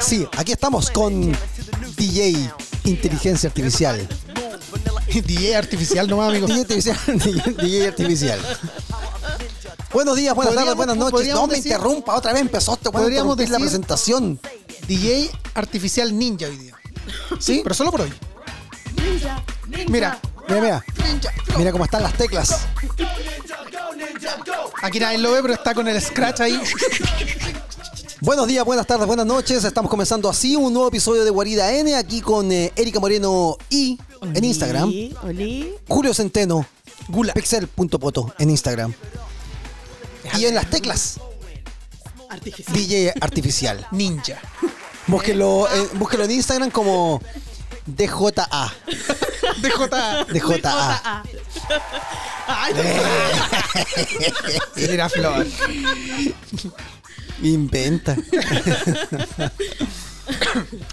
Sí, aquí estamos con DJ Inteligencia Artificial. DJ artificial nomás, amigo. DJ Artificial. DJ Artificial. Buenos días, buenas tardes, buenas noches. No me decir- interrumpa, otra vez empezó este Podríamos interrumpir la decir- presentación. DJ artificial ninja hoy día. ¿Sí? Pero solo por hoy. Mira, Mira, mira. Mira cómo están las teclas. aquí nadie lo ve, pero está con el scratch ahí. Buenos días, buenas tardes, buenas noches. Estamos comenzando así un nuevo episodio de Guarida N aquí con eh, Erika Moreno y en Instagram. Oli. Julio Centeno, Gula. pixel.poto en Instagram. Y en las teclas, Artificial. DJ Artificial. Ninja. Búsquelo, eh, búsquelo en Instagram como DJA. DJ. DJA. Ay, Mira, Flor. Inventa.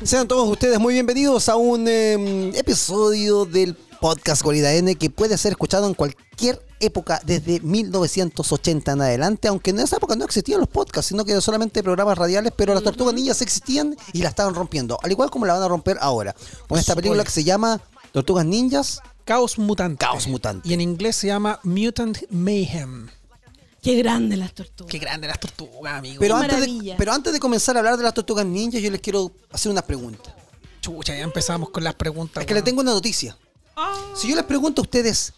Sean todos ustedes muy bienvenidos a un eh, episodio del podcast Guarida N que puede ser escuchado en cualquier época desde 1980 en adelante, aunque en esa época no existían los podcasts, sino que solamente programas radiales, pero las tortugas ninjas existían y la estaban rompiendo, al igual como la van a romper ahora, con esta película que se llama Tortugas Ninjas. Caos mutante. Caos mutante. Y en inglés se llama Mutant Mayhem. Qué grande las tortugas. Qué grande las tortugas, amigo. Pero Qué antes, de, maravilla. pero antes de comenzar a hablar de las tortugas ninjas, yo les quiero hacer una pregunta. Chucha, ya empezamos con las preguntas. Es que les weón. tengo una noticia. Si yo les pregunto a ustedes,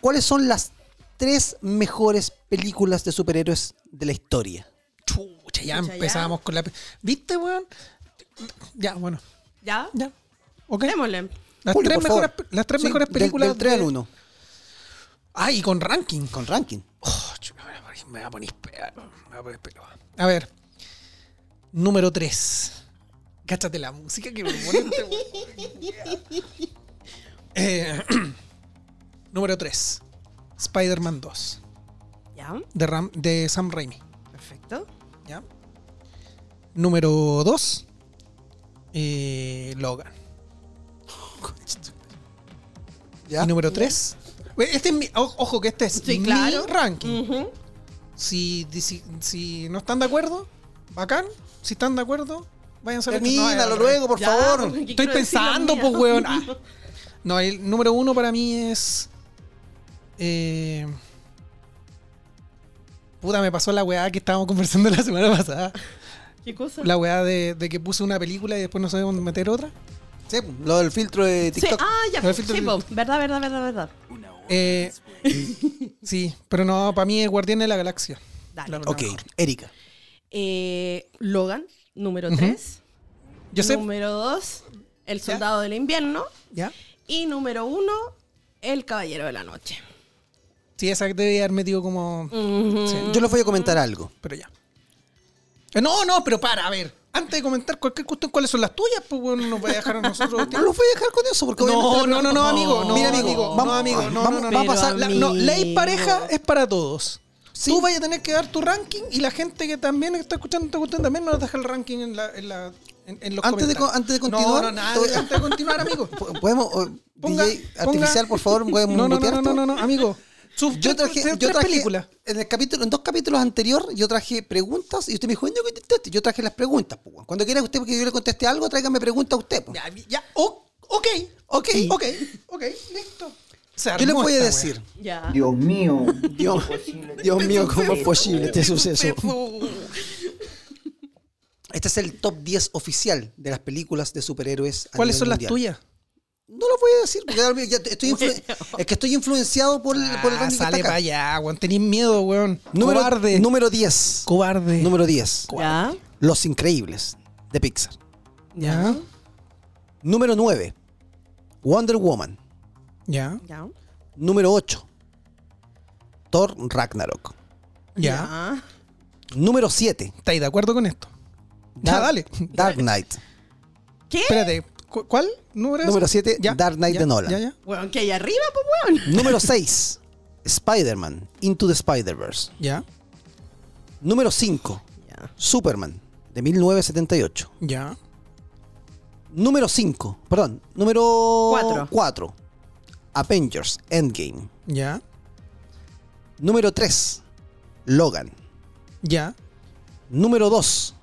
¿cuáles son las tres mejores películas de superhéroes de la historia? Chucha, ya Chucha, ya. empezamos con la. ¿Viste, weón? Ya, bueno. ¿Ya? Ya. Ok. Démosle. Las Julio, tres mejores, las tres Sí, mejores del- películas. Del, 3 de- al 1, Ah, y con ranking. con ranking. Oh, me voy a poner- me voy a poner pea- me voy a poner pelo. A ver. Número 3. Cáchate la música que me pone este. Eh, Número 3. Spider-Man 2. ¿Ya? De, Ram- de Sam Raimi. Perfecto. ¿Ya? Número 2. Logan. ¿Ya? Y número 3. Este es mi. Ojo que este es Sí, mi claro. ranking. Ujú. Si, si, si no están de acuerdo, bacán. Si están de acuerdo, váyanse a ver. Termínalo No, luego, por Ya, favor. Estoy pensando, pues, weón. Ah. No, el número uno para mí es. eh, puta, me pasó la weá que estábamos conversando la semana pasada. ¿Qué cosa? La weá de, de que puse una película y después no sabemos meter otra. Sí, lo del filtro de Sí, TikTok. ah, ya. Pero el Sí, filtro- po. verdad, verdad, verdad, verdad. Eh, sí, pero no, para mí es Guardián de la Galaxia. Dale. La ok, mejor. Erika. Eh, Logan, número Ujú. 3. Yo sé. Número 2, El Soldado del Invierno. ¿Ya? Y número 1, El Caballero de la Noche. Sí, esa que debe haber metido como. Sí, Yo les voy a comentar algo. pero ya. Eh, No, no, pero para, a ver. Antes de comentar cualquier cuestión, ¿cuáles son las tuyas? Pues bueno, nos va a dejar a nosotros. No los voy a dejar con eso porque No, no, no, no, amigo. No, Mira, amigo, amigo. vamos- no, amigo. No, vamos- no, no, va a no. pasar- La, no, ley pareja es para todos. Sí. Tú vayas a tener que dar tu ranking y la gente que también está escuchando esta cuestión también nos deja el ranking en, la, en, la, en, en los Antes de comentarios. co- antes de continuar, No, no, nada, te voy- antes de continuar, amigo. ¿Podemos, Ponga- DJ ponga- Artificial, por favor, podemos No, no, no, no, no, no, no, amigo. Sus Yo traje, tres- yo traje películas. en el capítulo, en dos capítulos anteriores, yo traje preguntas y usted me dijo, yo conteste. Yo traje las preguntas, pues. Cuando quiera usted que yo le conteste algo, tráigame preguntas a usted, pues. Ya, ya, o- ok, ok, ok, ok, listo. Yo les armó voy a decir, Ya. Dios mío. Dios, Dios mío, ¿cómo es posible este suceso? Este es el top 10 oficial de las películas de superhéroes. a ¿Cuáles nivel son las mundial. tuyas? No lo voy a decir, porque ahora ya estoy influ- es que estoy influenciado por el, por el Ah, ranking que sale para allá, weón. Tenís miedo, weón. Número, Cobarde. número 10. Cobarde. Número 10. Ya. Los Increíbles, de Pixar. Ya. Número 9. Wonder Woman. Ya. Ya. Número 8. Thor Ragnarok. Ya. Número 7. ¿Estáis de acuerdo con esto? Ya, dale. Dark Knight. ¿Qué? Espérate. ¿cu- ¿Cuál? ¿Número es? Número 7. Ya, Dark Knight ya, de Nolan. Ya, ya. Weón, que hay arriba, pues, weón. Número 6. Spider-Man. Into the Spider-Verse. Ya. Número 5. Ya. Superman. de 1978. Ya. Número 5, perdón, número Cuatro. 4. Avengers Endgame. Ya. Número 3, Logan. Ya. Número 2,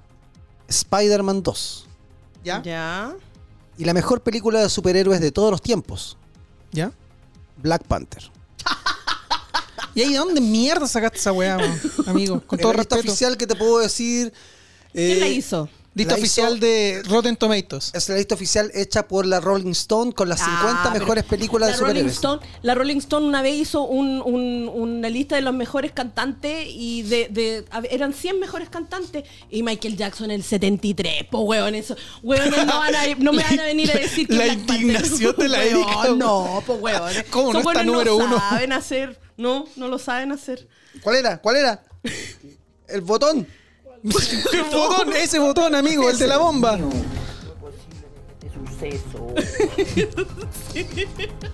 Spider-Man 2. Ya. Ya. Y la mejor película de superhéroes de todos los tiempos, Ya. Black Panther. ¿Y ahí de dónde mierda sacaste esa weá, amigo? Con todo lista respeto. oficial que te puedo decir... ¿Quién eh, la hizo? Lista la oficial hizo- de Rotten Tomatoes. Es la lista oficial hecha por la Rolling Stone con las 50 Ah, pero mejores películas la de Rolling superhéroes. Stone, la Rolling Stone una vez hizo un- un- una lista de los mejores cantantes y de, de- a ver, eran 100 mejores cantantes y Michael Jackson el 73. Pues weón, eso. Weón, no, van a- no me van a venir a decir que La indignación de la weón. No, pues weón. ¿Cómo no está número no uno? saben hacer. No, no lo saben hacer. ¿Cuál era? ¿Cuál era? El botón. El botón, ese botón, amigo, el de la bomba.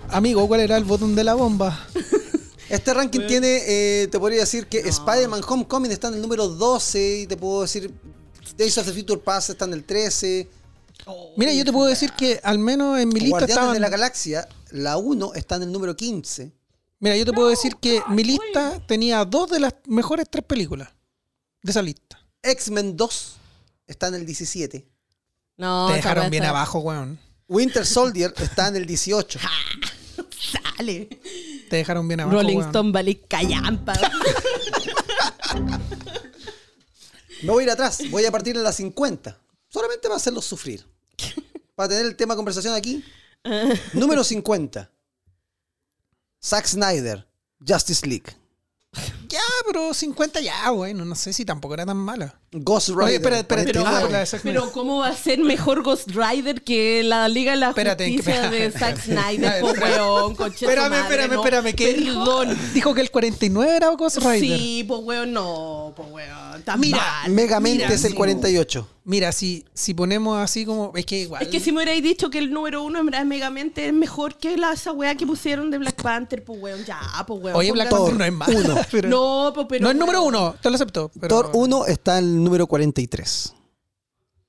Amigo, ¿cuál era el botón de la bomba? Este ranking tiene, eh, te podría decir que Spider-Man Homecoming está en el número 12 y te puedo decir Days of the Future Past está en el 13. Mira, yo te puedo decir que al menos en mi lista Guardianes estaban... de la Galaxia, la 1 está en el número 15. Mira, yo te puedo decir que mi lista tenía dos de las mejores tres películas de esa lista. X-Men 2 está en el 17. No, Te dejaron bien abajo, weón. Winter Soldier está en el 18. Sale. Te dejaron bien abajo, Rolling weón. Stone Valley Callampa. No voy a ir atrás, voy a partir en la 50. Solamente para hacerlos sufrir. Para tener el tema de conversación aquí. Número 50. Zack Snyder, Justice League. Ya, pero 50 ya, bueno, no sé si tampoco era tan mala. Ghost Rider. Oye, espera, espera, Pero, Ah, 49. la pero ¿cómo va a ser mejor Ghost Rider que la Liga de la Espérate, Justicia que- de Zack espérate. Snyder? Po, Espérate. weón, conche su Espérame, madre, espérame, no. espérame. ¿qué dijo? Perdón. Dijo que el 49 era Ghost Rider. Sí, pues weón, no, pues weón. Mira, mal. Megamente Mira, es el sí. 48. Mira, si, si ponemos así como. Es que igual. Es que si me hubierais dicho que el número uno en verdad es Megamente es mejor que la, esa weá que pusieron de Black Panther, pues weón, ya, pues weón. Oye, Black Panther no es malo. uno. pero- No, pues pero. no es número uno, te lo acepto. pero- Thor 1 está en el número 43.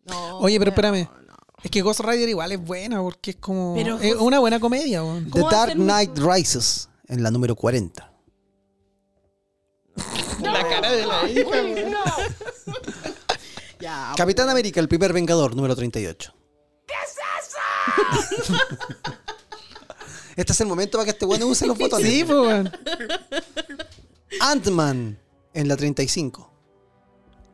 No, Oye, pero espérame. no. Es que Ghost Rider igual es buena porque es como. Pero es una buena comedia, weón. The ¿Cómo va a Dark Knight Rises en la número 40. La cara de la hija, weón. Ya, Capitán América, el primer Vengador, número 38. ¿Qué es eso? este es el momento para que este bueno use los botones. Sí, pues. Ant-Man en la 35.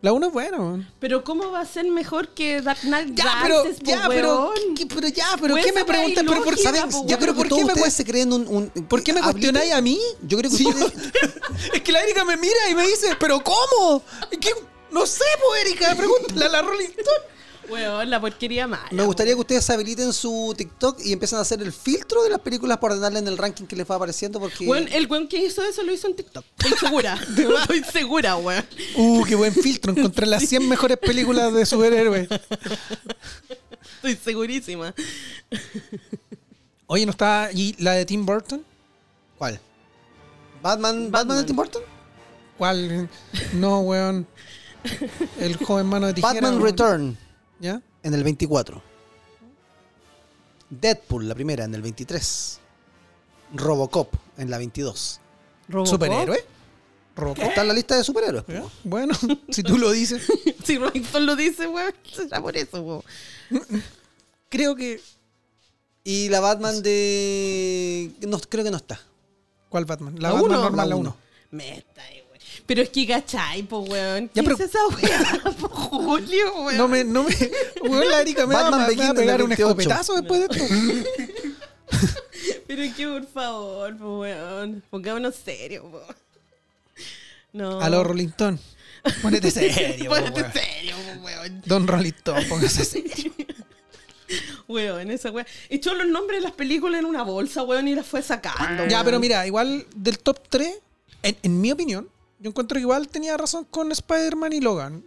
La uno es buena, weón. Pero ¿cómo va a ser mejor que Dark Knight Ya, pero, Rises, ya, pero? ¿qué- pero ya, pero Pues ¿qué me preguntas? Pero por, ¿saben? po, Ya, Yo pero creo que ¿por todos qué me ustedes se creen un... un- ¿Por qué me cuestionáis a mí? Yo creo que Sí. ustedes... es que la Erika me mira y me dice, ¿pero cómo? Que no sé, pues, Erika, pregúntale a la Rolling Stone. Weón, la porquería mala. Me gustaría que ustedes habiliten su TikTok y empiecen a hacer el filtro de las películas para ordenarle en el ranking que les va apareciendo porque... Weón, el weón que hizo eso lo hizo en TikTok. Estoy segura. Estoy segura, weón. Uh, qué buen filtro. Encontré las 100 mejores películas de superhéroes. Estoy segurísima. Oye, ¿no está y la de Tim Burton? ¿Cuál? ¿Batman, ¿Batman, de Tim Burton? ¿Cuál? No, weón. El joven mano de tijera. Batman. Return ¿Ya? en el 24. Deadpool, la primera, en el 23. Robocop en la 22. ¿Robocop? ¿Superhéroe? ¿Robocop? Está en la lista de superhéroes. ¿Ya? Bueno, si tú lo dices. Si Rolling Stone lo dice, weón, será por eso, weón. Creo que. Y la Batman de... No, creo que no está. ¿Cuál Batman? La, La Batman uno. normal, La la uno. 1. Me está weón. Pero es que cachai, po, weón. ¿Qué Ya, pero- es esa weá, po, Julio, weón? No me, no me. Weón, la Erika me va, me a en pegar un 28. escopetazo después de esto. Pero es que, por favor, po, weón. Pongámonos serio, po. No. A los Rolling Stone. Ponete serio, Ponete weón. serio, po, weón. Don Rolling Stone, póngase serio. Weón, esa weá. Echó los nombres de las películas en una bolsa, weón, y las fue sacando. Ya, weón. pero mira, igual del top 3, en, en mi opinión, yo encuentro que igual tenía razón con Spider-Man y Logan.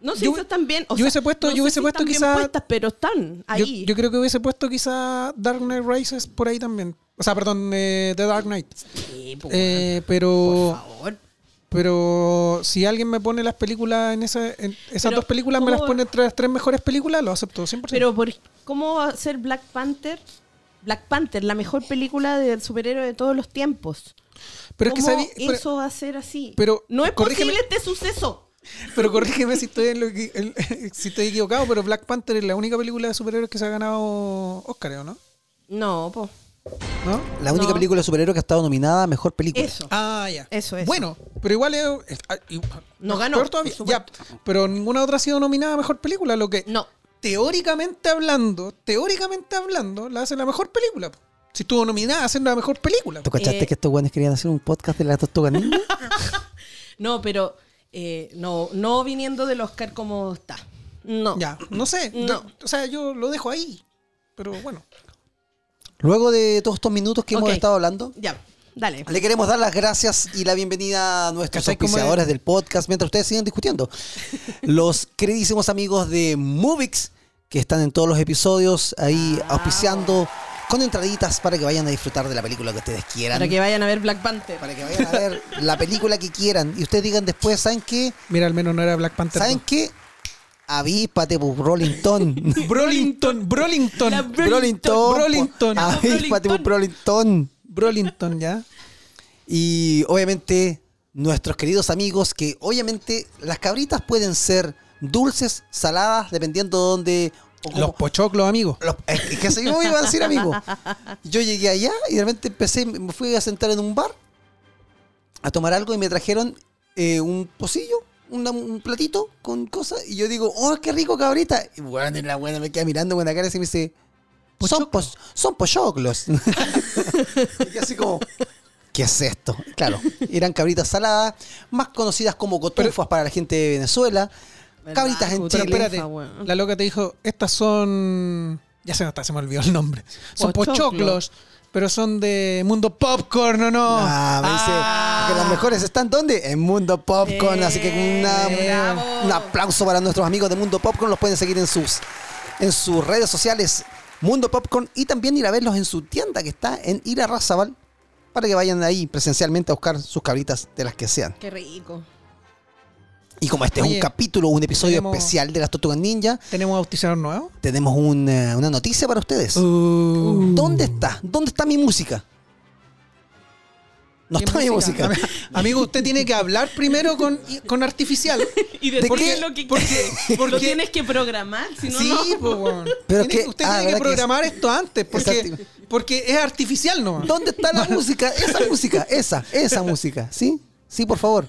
No sé yo- si están bien. O yo hubiese puesto- no yo hubiese si puesto quizá- puestas, pero están ahí. yo creo que hubiese puesto quizá Dark Knight Rises por ahí también. O sea, perdón, eh, The Dark Knight. Sí, po, Eh, weón. pero Por favor. Pero si alguien me pone las películas en, esa, en esas Pero, dos películas, me las ¿cómo- pone entre las tres mejores películas, lo acepto 100%. Pero por, ¿cómo va a ser Black Panther? Black Panther, la mejor película de superhéroe de todos los tiempos. Pero es que ¿Cómo sabí- pero- eso va a ser así? pero, no es corrígeme- posible este suceso. Pero corrígeme si estoy, en lo que- en- si estoy equivocado, pero Black Panther es la única película de superhéroes que se ha ganado Oscar, ¿o no? No, po. ¿No? La única No. película de superhéroe que ha estado nominada a mejor película. Eso. Ah, ya. Eso, eso. Bueno, pero igual es... es- ah, No ganó, todavía. por Ya, pero ninguna otra ha sido nominada a mejor película, lo que No. Teóricamente hablando, teóricamente hablando, la hace la mejor película. po. Si estuvo nominada, hace la mejor película. ¿Tú cachaste Eh, que estos guanes querían hacer un podcast de la Tortuga Ninja? No, pero eh, no, no viniendo del Oscar como está. No. Ya, no sé. No. o sea, yo lo dejo ahí. Pero bueno. Luego de todos estos minutos que hemos estado hablando, Ya, dale. le queremos dar las gracias y la bienvenida a nuestros ¿Cachai cómo auspiciadores es? del podcast mientras ustedes siguen discutiendo. Los queridísimos amigos de Movix, que están en todos los episodios ahí Ah. auspiciando con entraditas para que vayan a disfrutar de la película que ustedes quieran. Para que vayan a ver Black Panther. para que vayan a ver la película que quieran. Y ustedes digan después, ¿saben qué? Mira, al menos no era Black Panther. ¿Saben qué? Avíspate, pues. Brolington, Brolington. La- Brolington. Brolington. po. Avíspate, pues, Brolington. Brolington, ya. Y obviamente nuestros queridos amigos que obviamente las cabritas pueden ser dulces, saladas, dependiendo de dónde... Los pochoclos, amigos. los- es que- es que así mismo iba a decir, amigo. Yo llegué allá y de repente empecé, me fui a sentar en un bar a tomar algo y me trajeron eh, un pocillo, una- un platito con cosas. Y yo digo, oh, qué rico cabrita. Y bueno, la buena me queda mirando con la cara y me dice, son, pos- son pochoclos. y así como, ¿qué es esto? Claro, eran cabritas saladas, más conocidas como cotufas para la gente de Venezuela. Cabritas en Chile. espérate, la loca te dijo, estas son... Ya se me, se me olvidó el nombre. Son Pochoclos. pochoclos, pero son de Mundo Popcorn, ¿o no? Ah, me dice Ah. que las mejores están ¿dónde? En Mundo Popcorn. así que una- Eh, bravo. un aplauso para nuestros amigos de Mundo Popcorn. Los pueden seguir en sus, en sus redes sociales Mundo Popcorn y también ir a verlos en su tienda que está en Ira Razabal para que vayan ahí presencialmente a buscar sus cabritas de las que sean. Qué rico. Y como este es un capítulo, un episodio tenemos- especial de las Tortugas Ninja, ¿Tenemos auspiciador nuevo? tenemos un, eh, una noticia para ustedes. Uh. ¿Dónde está? ¿Dónde está mi música? No ¿Qué está mi música. Ami- Amigo, usted tiene que hablar primero con, con artificial. Y ¿De después qué? lo que Porque- lo porque- tienes que programar, si no, sí, no. po. Pero Tiene- que- usted ah, tiene ¿verdad que que programar esto antes, porque, porque es artificial nomás. ¿Dónde está la música? Esa música, esa, esa música. ¿Sí? Sí, por favor.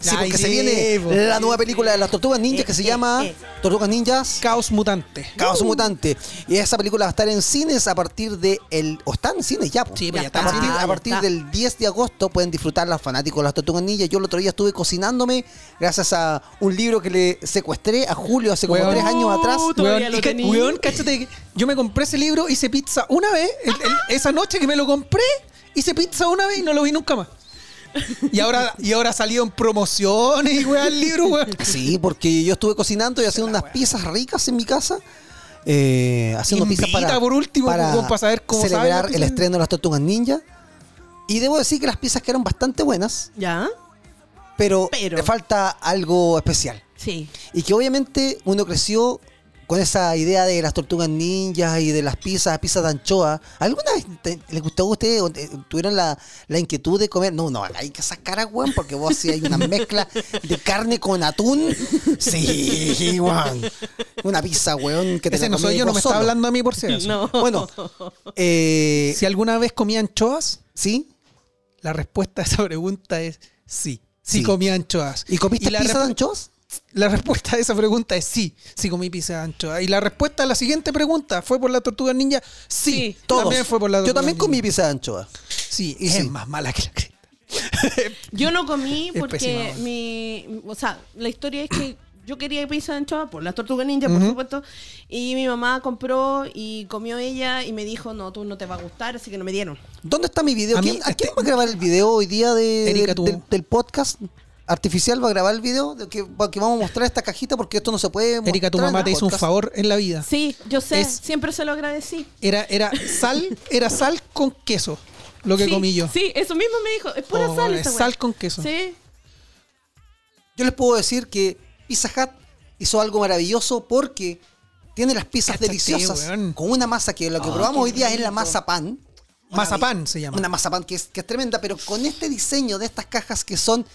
Sí, Ay, porque se viene po. la nueva película de las Tortugas Ninjas que se eh, llama eh. Tortugas Ninjas Caos mutante. Caos Mutante. Y esa película va a estar en cines a partir de el o está en cines ya. po. Sí, pues ya a está. partir, a partir está. del 10 de agosto pueden disfrutar los fanáticos de las Tortugas Ninjas. Yo el otro día estuve cocinándome gracias a un libro que le secuestré a Julio hace como Weón. tres años atrás. Uh, todavía Weón, lo y weón, cáchate que yo me compré ese libro, hice pizza una vez, el- el- esa noche que me lo compré, hice pizza una vez y no lo vi nunca más. Y ahora, y ahora salió en promociones y weón el libro, weón. Sí, porque yo estuve cocinando y haciendo unas pizzas ricas en mi casa. eh, haciendo pizzas para, por último, para saber cómo celebrar el estreno de las Tortugas Ninja. Y debo decir que las pizzas quedaron bastante buenas, ¿Ya? pero, Pero. le falta algo especial. Sí. Y que obviamente uno creció con esa idea de las tortugas ninjas y de las pizzas, pizzas de anchoa. ¿Alguna vez te- les gustó a ustedes o te- tuvieron la, la inquietud de comer? No, no, hay que sacar weón, porque vos si hay una mezcla de carne con atún. Sí, weón. Una pizza, weón, que te Ese la no soy yo, no me está solo. hablando a mí por si. No. Bueno, eh, Si alguna vez comí anchoas, ¿sí? la respuesta a esa pregunta es sí. Sí, Sí. comí anchoas. ¿Y comiste la pizza de anchoas? La respuesta a esa pregunta es sí, sí comí pizza de anchoa. Y la respuesta a la siguiente pregunta, ¿fue por la tortuga ninja? Sí, Sí. Todos. También fue por la Yo tortuga también ninja. comí pizza de anchoa. Sí, Y es sí. más mala que la cresta. Yo no comí Es porque mi. O sea, la historia es que yo quería pizza de anchoa por las tortugas ninja, por supuesto. Y mi mamá compró y comió ella y me dijo, no, tú no te va a gustar, así que no me dieron. ¿Dónde está mi video? A mí, ¿Quién, ¿a este- va a grabar el video hoy día de, Erika, del- tú. del, del podcast? Artificial va a grabar el video de que, que vamos a mostrar esta cajita porque esto no se puede mostrar. Erika, tu en mamá te hizo un favor en la vida. Sí, yo sé, Es- siempre se lo agradecí. Era, era sal, era sal con queso. lo que sí, comí yo. Sí, eso mismo me dijo. Es pura Oh, sal es sal con queso. Sí. Yo les puedo decir que Pizza Hut hizo algo maravilloso porque tiene las pizzas Cáchate, deliciosas weón. con una masa que lo que Oh, probamos hoy día es la masa pan. Mazapán se llama. Una masa pan que es, que es tremenda, pero con este diseño de estas cajas que son.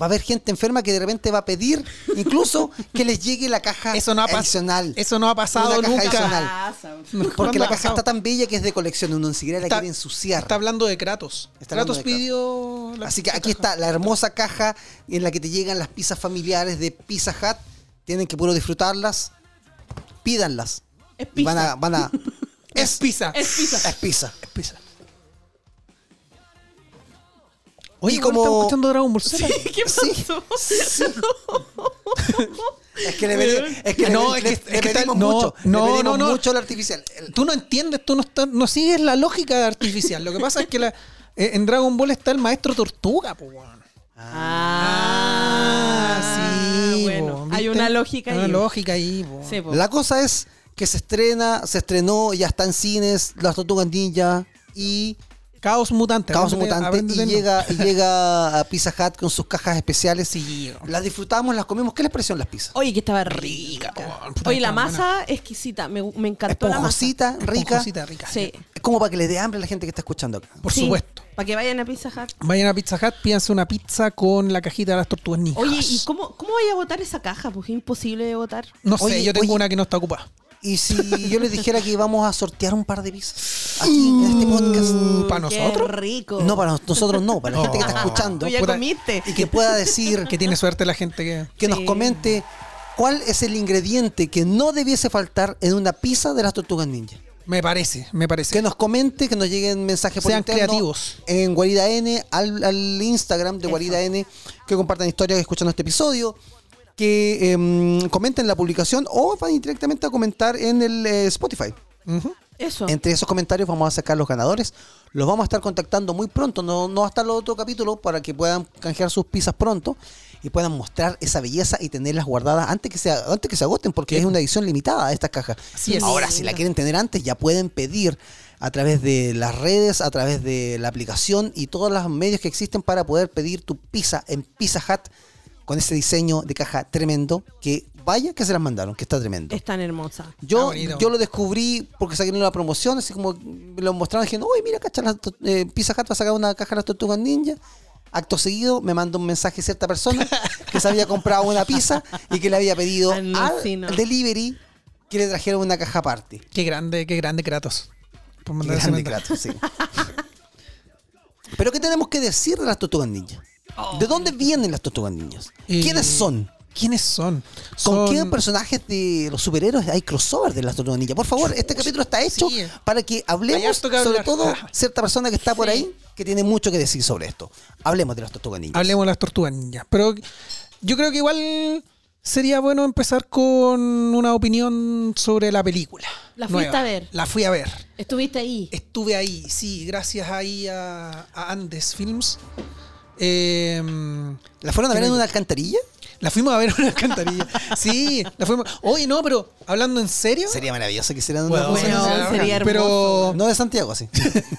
Va a haber gente enferma que de repente va a pedir incluso que les llegue la caja Eso no ha adicional. Eso no ha pasado nunca. adicional. Pasa. ¿Cuándo Porque la caja está tan bella que es de colección, uno ni siquiera la Está- quiere ensuciar. Está hablando de Kratos. Está Kratos de pidió. la Así que aquí caja. está la hermosa caja en la que te llegan las pizzas familiares de Pizza Hut. Tienen que puro disfrutarlas. Pídanlas. Es Y van a, pizza. van a- Es pizza. Es pizza. es pizza. Es pizza. Oye, Y ¿cómo como- estamos escuchando Dragon Ball Z? ¿Qué pasó? Sí. Es que le, pedi- es que No, le- es que- le es que pedimos no, mucho. no, le pedimos no, no. mucho al artificial. Tú no entiendes, tú no, estás- no sigues la lógica de artificial. Lo que pasa es que la- eh, en Dragon Ball está el maestro Tortuga, po, weón. Ah, sí, bueno, po, hay una lógica Una ahí. lógica ahí, po. Sí, po. La cosa es que se estrena, se estrenó, ya está en cines, Las Tortugas Ninja y Caos Mutante. Caos Mutante y llega, y llega a Pizza Hut con sus cajas especiales. Sí, Las disfrutamos, las comimos. ¿Qué les parecieron las pizzas? Oye, que estaba rica. Oye, la masa exquisita. Me, me encantó la masa. Rica. Esponjosita, rica. Sí. Es como para que le dé hambre a la gente que está escuchando acá. Por Sí, supuesto. Para que vayan a Pizza Hut. Vayan a Pizza Hut, pídanse una pizza con la cajita de las tortugas ninjas. Oye, ¿y cómo, cómo vaya a votar esa caja? Porque es imposible de votar. No sé, Oye, yo tengo oye. una que no está ocupada. Y si yo les dijera que íbamos a sortear un par de pizzas aquí en este podcast. ¿Para Qué nosotros? rico. No, para nosotros no, para la gente que está escuchando. Tú ya comiste. Y que pueda decir, Que tiene suerte la gente que. que nos comente cuál es el ingrediente que no debiese faltar en una pizza de las tortugas ninja. Me parece, me parece. Que nos comente, que nos lleguen mensajes por Sean interno creativos. En Guarida N, al, al Instagram de Guarida N, que compartan historias escuchando este episodio, que em, comenten la publicación o van directamente a comentar en el eh, Spotify. Eso. Entre esos comentarios vamos a sacar los ganadores. Los vamos a estar contactando muy pronto, no, no hasta el otro capítulo, para que puedan canjear sus pizzas pronto y puedan mostrar esa belleza y tenerlas guardadas antes que se, antes que se agoten, porque es una edición limitada de estas cajas. Así es. Ahora, si la quieren tener antes, ya pueden pedir a través de las redes, a través de la aplicación y todos los medios que existen para poder pedir tu pizza en Pizza Hut con ese diseño de caja tremendo que vaya que se las mandaron, que está tremendo. Es tan hermosa. Yo, Ah, yo lo descubrí porque saqué una promoción, así como me lo mostraron, dije, uy, mira, cacha, las to- eh, Pizza Hut va a sacar una caja de las tortugas ninja. Acto seguido me mandó un mensaje cierta persona que se había comprado una pizza y que le había pedido Alucino. al delivery que le trajeron una caja aparte. Qué grande, qué grande Kratos. Por Qué grande. Kratos, sí. Pero ¿qué tenemos que decir de las tortugas ninjas? ¿De dónde vienen las tortugas ninjas? Eh, ¿Quiénes son? ¿Quiénes son? ¿Con Son- qué personajes de los superhéroes hay crossover de las tortugas ninja? Por favor, este capítulo está hecho Sí. para que hablemos, que sobre todo cierta persona que está por ahí que tiene mucho que decir sobre esto. Hablemos de las tortugas ninjas. Hablemos de las tortugas ninjas. Pero yo creo que igual sería bueno empezar con una opinión sobre la película. ¿La fuiste nueva. a ver? La fui a ver. Estuviste ahí. Estuve ahí, sí, gracias ahí a, a Andes Films. Eh, ¿La fueron a ver en una alcantarilla? la fuimos a ver en una alcantarilla. Sí, la fuimos. Oye, no, pero hablando en serio. Sería maravilloso que hicieran Bueno, una cosa Bueno, así. sería hermoso. Pero No de Santiago, sí.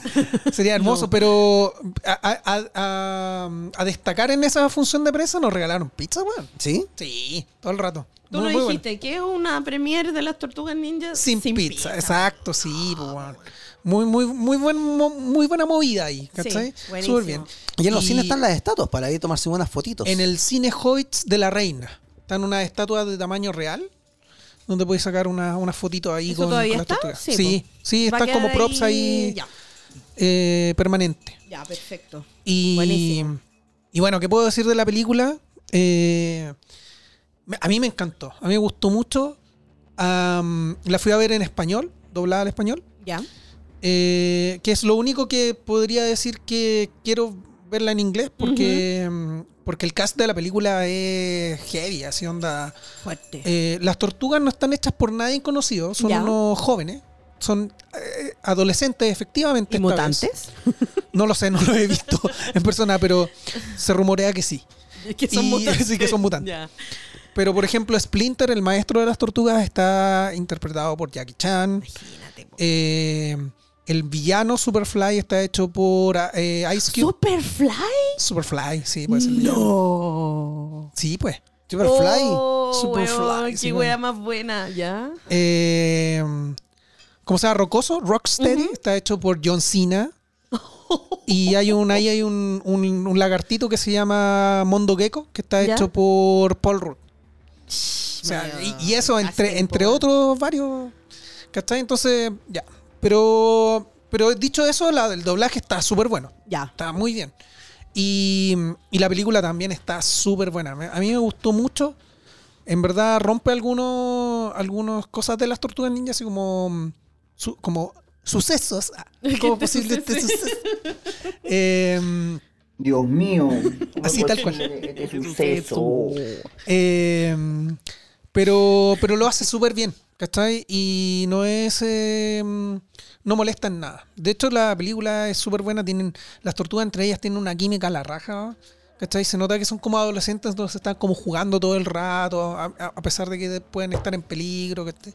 sería hermoso, pero a, a- a- a- a destacar en esa función de prensa nos regalaron pizza, weón. ¿Sí? Sí, todo el rato. Tú Muy- nos muy bueno. dijiste que es una premiere de las tortugas ninjas Sin, pizza, exacto, sí, pues, weón. Muy, muy, muy, buen, muy buena movida ahí, ¿cachai? Súper bien. Y en los Y cines están las estatuas para ir a tomarse buenas fotitos. En el cine Hoyts de la Reina. Están unas estatuas de tamaño real. Donde podéis sacar una- unas fotitos ahí ¿Eso con, todavía con está? Sí, Sí, sí, están como props ahí, Ya, eh, permanente. ya, perfecto. Y, Buenísimo. y bueno, ¿qué puedo decir de la película? Eh, a mí me encantó, a mí me gustó mucho. La fui a ver en español, doblada al español. Ya. Eh, que es lo único que podría decir que quiero verla en inglés porque, mm, porque el cast de la película es heavy, así onda. Fuerte. Eh, las tortugas no están hechas por nadie conocido, son Ya. unos jóvenes, son eh, adolescentes efectivamente. ¿Y esta vez. mutantes? No lo sé, no lo he visto en persona, pero se rumorea que sí. que Y- sí, que son mutantes. Ya. Pero por ejemplo, Splinter, el maestro de las tortugas, está interpretado por Jackie Chan. Imagínate. Eh, El villano Superfly está hecho por eh, Ice Cube. ¿Superfly? Superfly, sí, puede ser. No. Sí, pues. Superfly. Oh, Superfly, weón, sí, qué wea más buena, ¿ya? Eh, ¿Cómo se llama? Rocoso, Rocksteady, está hecho por John Cena. Y hay un, ahí hay un, un- un lagartito que se llama Mondo Gecko, que está ¿Ya? hecho por Paul Rudd. O sea, y, y eso entre, entre otros varios. ¿Cachai? Entonces, ya. Pero, pero dicho eso, la del doblaje está súper bueno. Ya. Está muy bien. Y, y la película también está súper buena. A mí me gustó mucho. En verdad rompe algunos algunas cosas de las tortugas ninja, así como, su- como sucesos. Ah, posible este suceso. Em, Dios mío. Así tal cual. Este suceso. Eh, pero, pero lo hace súper bien, ¿cachai? Y no es. eh, no molesta en nada. De hecho, la película es súper buena. Tienen, las tortugas entre ellas tienen una química a la raja, ¿cachai? Se nota que son como adolescentes, entonces están como jugando todo el rato, a, pesar de que pueden estar en peligro, ¿cachai?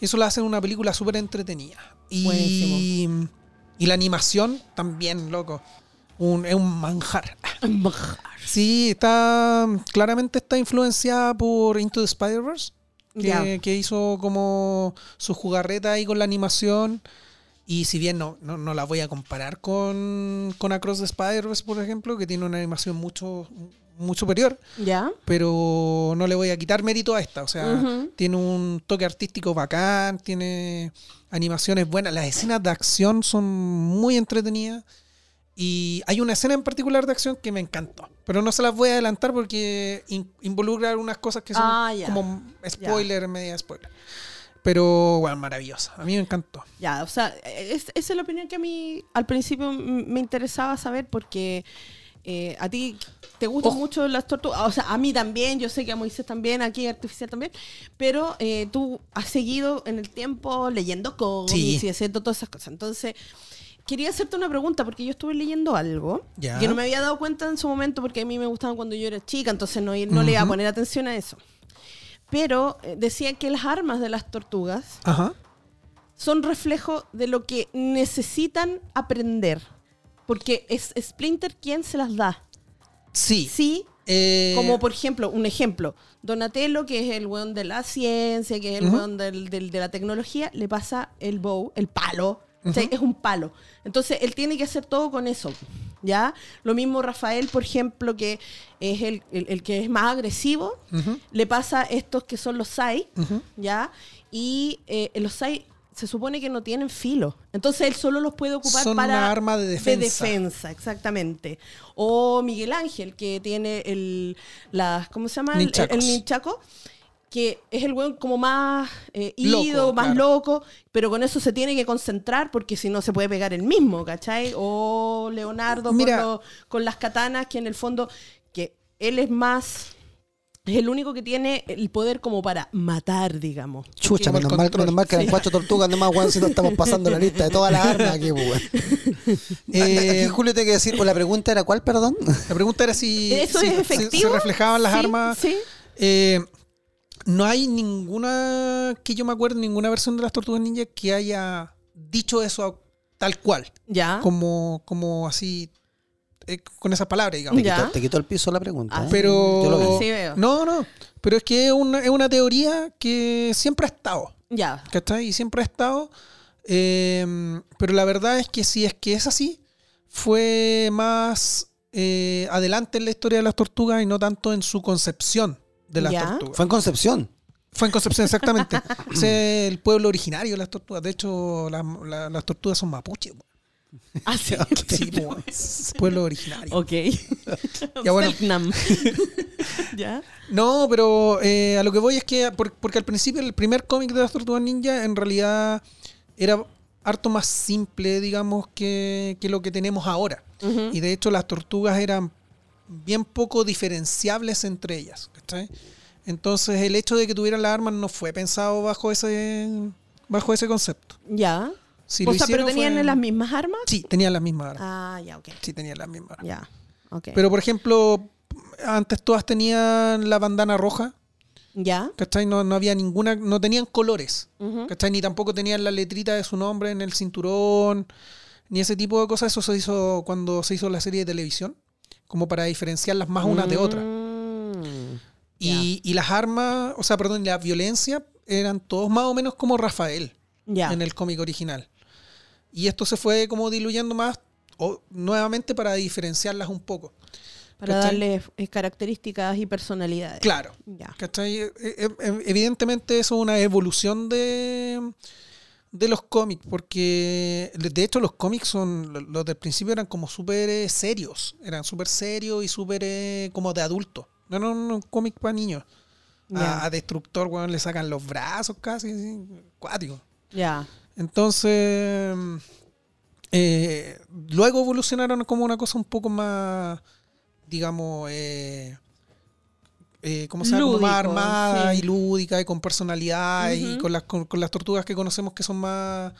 Eso lo hace una película súper entretenida. Y, Buenísimo. y la animación también, loco. Un- es un manjar. Sí, está. Claramente está influenciada por Into the Spider-Verse. Que, que hizo como su jugarreta ahí con la animación. Y si bien no, no, no la voy a comparar con, con Across the Spider-Verse, por ejemplo, que tiene una animación mucho, muy superior, ¿Ya? pero no le voy a quitar mérito a esta. O sea, tiene un toque artístico bacán, tiene animaciones buenas. Las escenas de acción son muy entretenidas. Y hay una escena en particular de acción que me encantó. Pero no se las voy a adelantar porque in- involucra algunas cosas que son Ah, ya. como spoiler, media spoiler. Pero, bueno, maravillosa. A mí me encantó. Ya, o sea, es- esa es la opinión que a mí al principio me interesaba saber porque eh, a ti te gustan Ojo. mucho las tortugas, o sea, a mí también, yo sé que a Moisés también, aquí Artificial también, pero eh, tú has seguido en el tiempo leyendo cómics Sí. y haciendo todas esas cosas. Entonces, quería hacerte una pregunta porque yo estuve leyendo algo que no me había dado cuenta en su momento porque a mí me gustaban cuando yo era chica, entonces no, no le iba a poner atención a eso. Pero eh, decía que las armas de las tortugas Ajá. son reflejo de lo que necesitan aprender. Porque es Splinter quien se las da. Sí. Sí, Eh, como por ejemplo, un ejemplo, Donatello, que es el weón de la ciencia, que es el Ujú. weón del- del- de la tecnología, le pasa el bow, el palo. O sea, Ujú. es un palo. Entonces, él tiene que hacer todo con eso. ¿Ya? Lo mismo Rafael, por ejemplo, que es el, el- el que es más agresivo, le pasa estos que son los Sai. ¿ya? Y eh, los Sai se supone que no tienen filo. Entonces él solo los puede ocupar Son para... una arma de defensa. defensa, exactamente. O Miguel Ángel, que tiene el... Las, ¿Cómo se llama? El- El, Ninchacos. ninchaco. Que es el weón como más eh, Loco, ido, más claro. loco, pero con eso se tiene que concentrar porque si no se puede pegar el mismo, ¿cachai? O Leonardo con, Mira. lo- con las katanas, que en el fondo, que él es más... Es el único que tiene el poder como para matar, digamos. Chucha, menos mal, menos mal que eran Sí. cuatro tortugas nomás, weón, si no estamos pasando la lista de todas las armas aquí, weón. Eh, Aquí Julio tiene que decir, pues la pregunta era ¿cuál, perdón? La pregunta era si, ¿Eso si es se- efectivo? se reflejaban las Sí, armas. Sí. Eh, no hay ninguna, que yo me acuerdo, ninguna versión de las Tortugas Ninja que haya dicho eso a- tal cual, Ya. como, como así, eh, con esas palabras, digamos. Te Ya. quitó, te quitó el piso la pregunta. Ah, ¿eh? Pero, Yo lo. Sí veo. no, no, pero es que es una, es una teoría que siempre ha estado, Ya. ¿cachai? Y siempre ha estado, eh, pero la verdad es que si es que es así, fue más eh, adelante en la historia de las tortugas y no tanto en su concepción de las Ya. tortugas. Fue en Concepción. Fue en Concepción, exactamente. Es el pueblo originario de las tortugas. De hecho, la- la- las tortugas son mapuches. Ah, sí. Sí, weón. pueblo originario. Ok. Ya, bueno. ¿Ya? No, pero eh, a lo que voy es que, por- porque al principio el primer cómic de las tortugas ninja en realidad era harto más simple, digamos, que, que lo que tenemos ahora. Y de hecho las tortugas eran bien poco diferenciables entre ellas. ¿Cachai? Entonces el hecho de que tuvieran las armas no fue pensado bajo ese, bajo ese concepto. Ya. Si o sea, pero tenían fue- las mismas armas. Sí, tenían las mismas armas. Ah, ya, ok. Sí, tenían las mismas armas. Ya. Ok. Pero por ejemplo, antes todas tenían la bandana roja. Ya. ¿cachai? No, no había ninguna, no tenían colores, Ujú. ¿cachai? Ni tampoco tenían la letrita de su nombre en el cinturón, ni ese tipo de cosas. Eso se hizo cuando se hizo la serie de televisión, como para diferenciarlas más unas de otras. Y, y las armas, o sea, perdón, la violencia eran todos más o menos como Rafael Ya. en el cómic original. Y esto se fue como diluyendo más, o, nuevamente para diferenciarlas un poco. Para ¿cachai? darle eh, características y personalidades. Claro. ¿Cachai? E- e- Evidentemente eso es una evolución de, de los cómics, porque de hecho los cómics son, lo- los del principio eran como súper eh, serios, eran súper serios y súper eh, como de adultos. No eran un cómic para niños. A, a Destructor, weón, le sacan los brazos casi, así, cuático. Ya. Entonces, eh, luego evolucionaron como una cosa un poco más, digamos, eh, eh, ¿cómo se llama? Como más armada sí. y lúdica y con personalidad y con las, con, con las tortugas que conocemos que son más,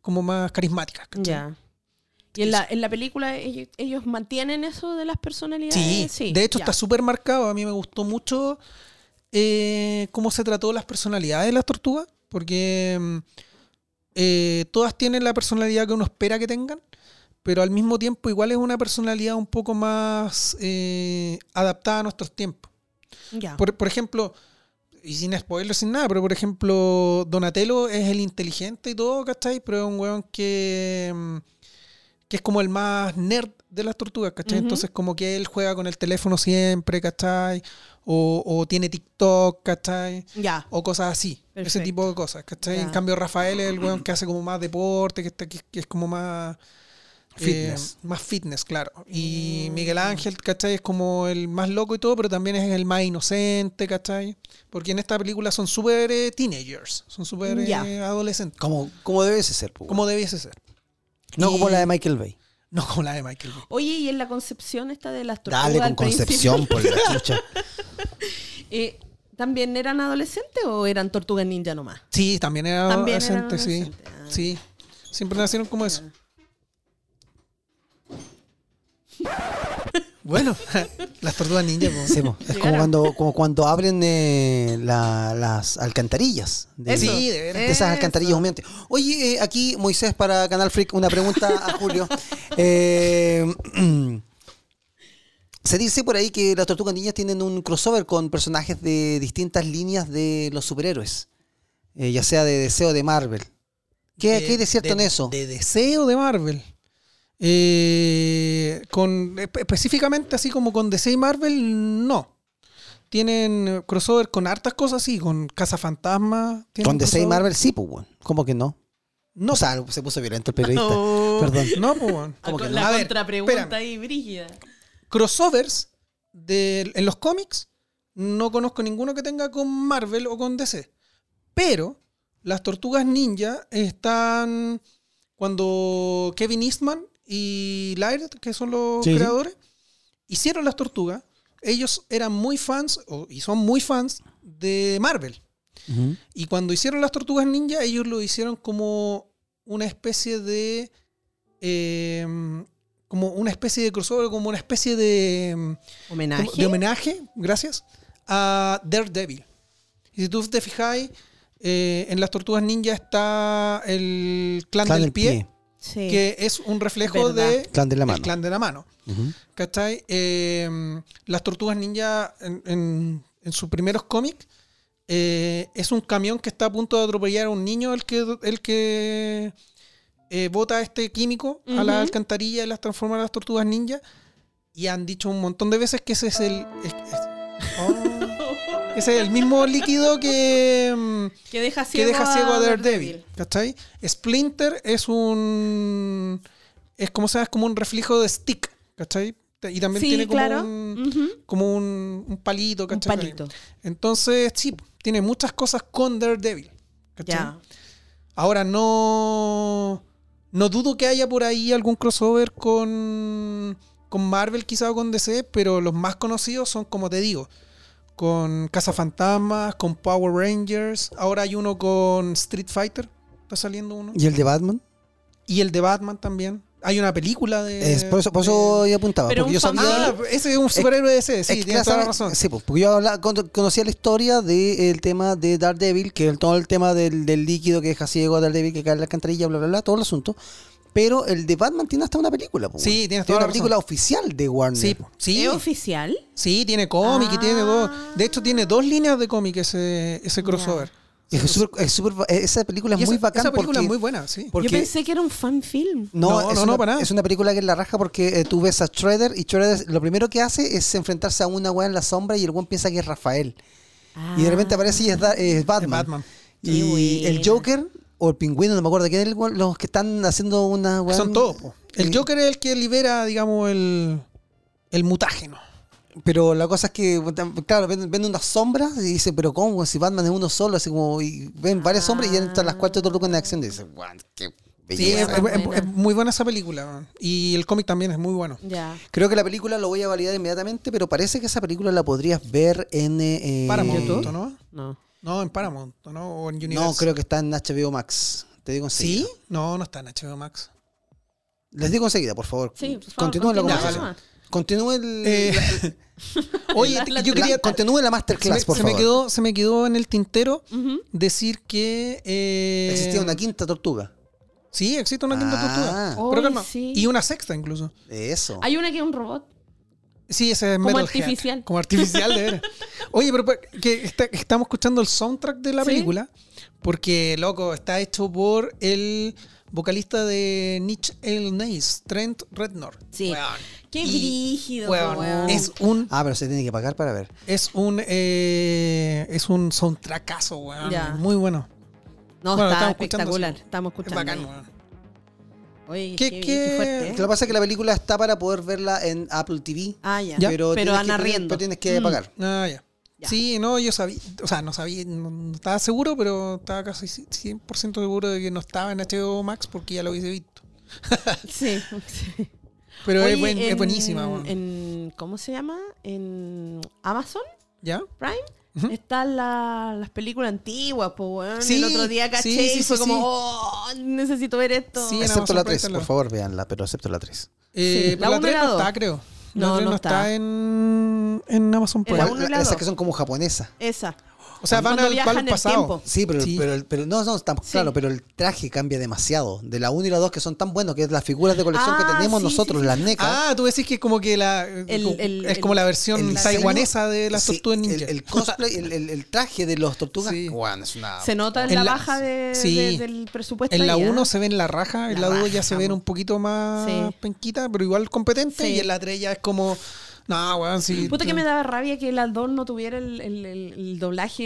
como más carismáticas. Ya. Y en la, en la película ellos, ellos mantienen eso de las personalidades. Sí, de hecho ya. está súper marcado. A mí me gustó mucho eh, cómo se trató las personalidades de las tortugas, porque mm, eh, todas tienen la personalidad que uno espera que tengan, pero al mismo tiempo igual es una personalidad un poco más eh, adaptada a nuestros tiempos. Ya. Por, por ejemplo, y sin spoilers, sin nada, pero por ejemplo, Donatello es el inteligente y todo, ¿cachai? Pero es un weón que, mm, que es como el más nerd de las tortugas, ¿cachai? Entonces como que él juega con el teléfono siempre, ¿cachai? O, o tiene TikTok, ¿cachai? Ya. O cosas así, ese tipo de cosas, ¿cachai? Ya. En cambio Rafael es el weón que hace como más deporte, que, está, que, que es como más... eh, Fitness. más fitness, claro. Y Mm. Miguel Ángel, ¿cachai? Es como el más loco y todo, pero también es el más inocente, ¿cachai? Porque en esta película son súper eh, teenagers, son súper eh, adolescentes, Como, como debiese ser. como debiese ser. No y- como la de Michael Bay. No como la de Michael Bay. Oye, y en la concepción esta de las tortugas Dale con al principio, Concepción por la chucha. eh, ¿También eran adolescentes o eran tortugas ninja nomás? Sí, también era También eran adolescente, sí. adolescentes, ah. Sí. Siempre nacieron como eso. Bueno, las tortugas ninja. Sí, es como cuando, como cuando abren eh, la- las alcantarillas. De, Sí, de veras. de esas alcantarillas humeantes. Oye, eh, aquí Moisés para Canal Freak, una pregunta a Julio. Eh, se dice por ahí que las tortugas ninjas tienen un crossover con personajes de distintas líneas de los superhéroes, eh, ya sea de DC o de Marvel. ¿Qué, qué hay de cierto en eso? De deseo de Marvel. Eh, con, espe- específicamente así como con DC y Marvel, no. Tienen eh, crossover con hartas cosas, sí, con Cazafantasmas. tienen con DC y. Marvel sí, pues, bueno. ¿Cómo que no? No, O sea, se puso violento el periodista. Perdón. no, pues, bueno. ¿Cómo que no? la contrapregunta ahí, brígida. crossovers de, en los cómics, no conozco ninguno que tenga con Marvel o con DC. Pero las tortugas ninja están cuando Kevin Eastman y Laird, que son los Sí, creadores, hicieron las tortugas. Ellos eran muy fans, o- y son muy fans de Marvel. Y cuando hicieron las tortugas ninja, ellos lo hicieron como una especie de. eh, como una especie de crossover, como una especie de. Homenaje. como de homenaje, gracias, a Daredevil. Y si tú te fijáis, eh, en las tortugas ninja está el clan, Clan del del pie, pie. Sí. que es un reflejo Verdad. de. Clan de la el mano. clan de la mano. ¿Cachai? Eh, las tortugas ninja en, en- en sus primeros cómics eh, es un camión que está a punto de atropellar a un niño el que, el que eh, bota este químico a la alcantarilla y las transforma en las tortugas ninja. Y han dicho un montón de veces que ese es el. es- es- oh, ese es el mismo líquido que. mm, que deja que ciego, deja ciego a Daredevil. Daredevil. ¿Cachai? Splinter es un. Es como se llama, es como un reflejo de stick. ¿Cachai? Y también Sí, tiene como claro. un. Como un, un palito, Un ¿cachai? palito. Entonces, sí, tiene muchas cosas con Daredevil. ¿cachai? Ya. Ahora no. No dudo que haya por ahí algún crossover con. Con Marvel, quizá o con DC, pero los más conocidos son, como te digo, con Cazafantasmas, con Power Rangers. Ahora hay uno con Street Fighter. Está saliendo uno. ¿Y el de Batman? Y el de Batman también. Hay una película de. Es por eso, por eso yo apuntaba. Pero porque yo sabía. Ah, ese es un superhéroe de ese, sí, Es que tienes toda la razón. Sí, pues, porque yo hablaba- con- conocía la historia del tema de Daredevil, que es todo el tema del, del líquido que deja ciego a Daredevil, que cae en la alcantarilla, bla, bla, bla, todo el asunto. Pero el de Batman tiene hasta una película. pues, Sí, Tiene toda una la película razón. oficial de Warner. Sí, sí, ¿Es oficial? sí, tiene cómic y tiene dos. Ah. De hecho, tiene dos líneas de cómic ese, ese crossover. Es que súper- es súper ba- esa película es muy bacán esa película porque, es muy buena, sí. porque- Yo pensé que era un fan film. No, No, es, no, una, no, para nada. es una película que es la raja porque eh, tú ves a Shredder y Shredder lo primero que hace es enfrentarse a una weá en la sombra y el weón piensa que es Rafael. Y de repente aparece y es, Da- es Batman. Batman. Y el. Joker o el pingüino, no me acuerdo quién es el los que están haciendo una. Son todos. po. El Eh, Joker es el que libera, digamos, el, el mutágeno. Pero la cosa es que, claro, ven, ven unas sombras y dice, pero ¿cómo? Si Batman es uno solo, así como, y ven varias sombras y ya están las cuatro tortugas en acción. Y dice, "Guau, qué Sí, es, belleza". es- es- muy buena esa película. Y el cómic también es muy bueno. Ya. Creo que la película lo voy a validar inmediatamente, pero parece que esa película la podrías ver en... eh, Paramount, ¿YouTube? ¿no? No. No, en Paramount, ¿no? O en Universal. No, creo que está en HBO Max. Te digo ¿Sí? enseguida. No, no está en HBO Max. Les digo enseguida, por favor. Sí, por favor, Continúen la conversación. Continúe el... Eh, Oye, La- la- yo la- quería... continúe la Se me, masterclass, por se me favor. quedó, se me quedó en el tintero decir que... eh, Existía una quinta tortuga. Sí, existe una quinta Ah. tortuga. Pero calma. sí. Y una sexta incluso. Eso. Hay una que es un robot. Sí, ese es Como artificial. Como artificial, de veras. Oye, pero que está- estamos escuchando el soundtrack de la Sí. película porque, loco, está hecho por el vocalista de Niche El Nace, Trent Rednor. Sí. Qué Y, brígido, weón, weón. Es un, Ah, pero se tiene que pagar para ver. es un, eh, es un soundtrackazo, weón. Muy bueno. No, Bueno, está estamos espectacular. Estamos Es escuchando. bacán, ahí. weón. Oye, ¿Qué- qué, qué- qué fuerte. Lo que pasa es que la película está para poder verla en Apple TV. Ah, ya. Ya. Pero, Pero tienes que, pero tienes que Mm. pagar. Ah, ya. Ya. Sí, no, yo sabía, o sea, no sabía, no, no estaba seguro, pero estaba casi 100% seguro de que no estaba en HBO Max porque ya lo hubiese visto. Sí. sí. Pero es, buenísima, weón. en, ¿Cómo se llama? En Amazon ¿Ya? Prime. Están la- las películas antiguas, pues, weón. Sí, el otro día caché sí, sí, y fue sí, como, sí. oh, necesito ver esto. Sí, Excepto Amazon la Prime 3, está por la- favor, véanla, pero excepto la 3. Eh, la la uno 3 y la no está, creo. No, 3 no no está, está. en, en Amazon Prime. Esas que son como japonesas. Esa. O sea, van Cuando al, viajan van al pasado. tiempo. Sí, pero, Sí. pero, pero no, no, está claro, pero el traje cambia demasiado. De la 1 y la 2 que son tan buenos, que es las figuras de colección que Ah, tenemos sí, nosotros, sí, sí, las sí. NECA. Ah, tú decís que es como que la. El- el- es como la versión taiwanesa de las sí, tortugas ninja. El, cosplay, el, el- el traje de los tortugas. Sí. Bueno, es una. Se nota en, la, la- baja de, sí. de- del presupuesto. En la ahí, ¿eh? 1 se ven la raja, en La la 2 ya se ven un poquito más Sí. penquita, pero igual competente. Sí. Y en la 3 ya es como. No, weón, sí. Puta que me daba rabia que la 2 no tuviera el, el- el- el doblaje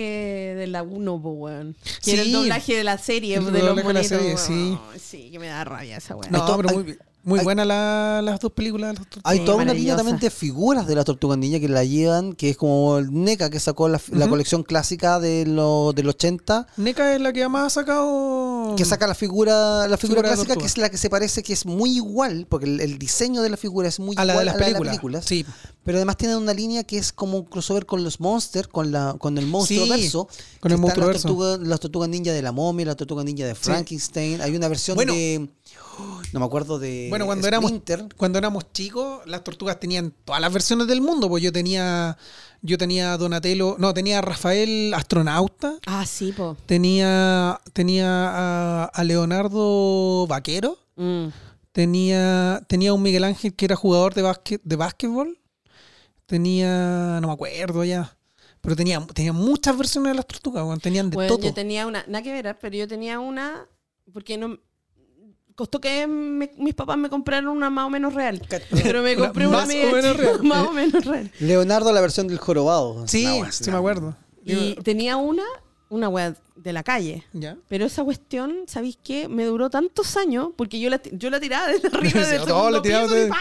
de la 1, po, weón. Que era el Sí. doblaje de la serie, El de los doblaje de la monitos, serie, weón. sí. Sí, que me da rabia esa weón. No, pero muy, muy buenas la- las dos películas. de las tortugas. Hay Sí, toda una línea también de figuras de las tortugas ninja que la llevan, que es como el NECA que sacó la, la colección clásica de lo, del 80, NECA es la que más ha sacado. que saca la figura la figura clásica, tortuga. que es la que se parece que es muy igual, porque el, el diseño de la figura es muy a la igual de las a la de las películas. Sí. Pero además tiene una línea que es como un crossover con los monsters, con la con el monstruo Sí, verso. con el monstruo las verso. tortugas, las tortugas ninja de la momia, las tortugas ninja de Frankenstein. Hay una versión Bueno. de. No me acuerdo de. Bueno, cuando éramos, Splinter. cuando éramos chicos, las tortugas tenían todas las versiones del mundo. Pues yo tenía. Yo tenía a Donatello. No, tenía a Rafael astronauta. Ah, sí, po. Tenía. Tenía a, a Leonardo Vaquero. Mm. Tenía, tenía un Miguel Ángel que era jugador de, básquet, de básquetbol. Tenía. No me acuerdo ya. Pero tenía, tenía muchas versiones de las tortugas. Tenían de Bueno, todo. yo tenía una, nada que ver, pero yo tenía una, porque no costó que me- mis papás me compraron una más o menos real. Pero me Una compré una, más o media menos chica, real. más o menos real. Leonardo, la versión del jorobado. Sí, Una wea, sí una- me acuerdo. Y tenía una, una web de la calle. ¿Ya? Pero esa cuestión, ¿sabéis qué? Me duró tantos años porque yo la, ti- yo la tiraba desde arriba del no, segundo la tiraba piso de- y, ¡pah!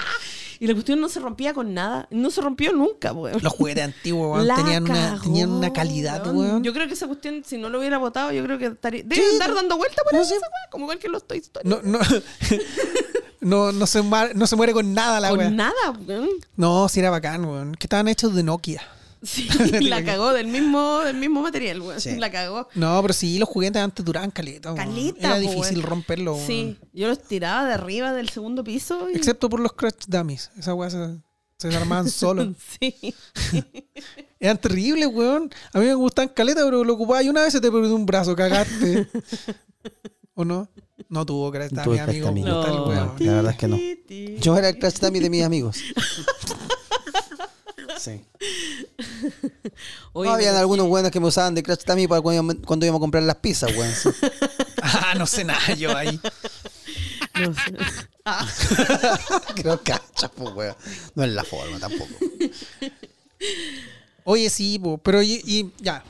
Y la cuestión no se rompía con nada. No se rompió nunca, weón. Los juguetes antiguos, weón, tenían, una, tenían una calidad, weón. weón. Yo creo que esa cuestión, si no lo hubiera votado, yo creo que estaría. Debe andar dando vueltas por ahí esa weá, como igual que los Toy Story. No, no, no, no, se, no se muere con nada la con weá. nada, weón. No, sí era bacán, weón. Que estaban hechos de Nokia. Sí, la cagó del mismo, del mismo material, weón. Sí. La cagó. No, pero sí, los juguetes antes duraban caleta. weón. Caleta, Era po, difícil weón. romperlo. weón. Sí, yo los tiraba de arriba del segundo piso. Y... Excepto por los Crash Dummies. Esa weá se, se armaban solos. Sí. Eran terribles, weón. A mí me gustaban caleta, pero lo ocupaba y una vez se te perdió un brazo, cagaste. ¿O no? No tuvo Crash Dummy, amigo. No. weón. la verdad es que no. Yo era el Crash Dummy de mis amigos. Sí. Oye, No, habían pero- algunos buenos que me usaban de Crash Dummy para cuando, íbamos- cuando íbamos a comprar las pizzas, weón. Sí. Ah, no sé nada yo ahí. no sé. Ah, Creo que cacha, pues, weón. No es la forma tampoco. Oye, sí, po, pero y, y- ya.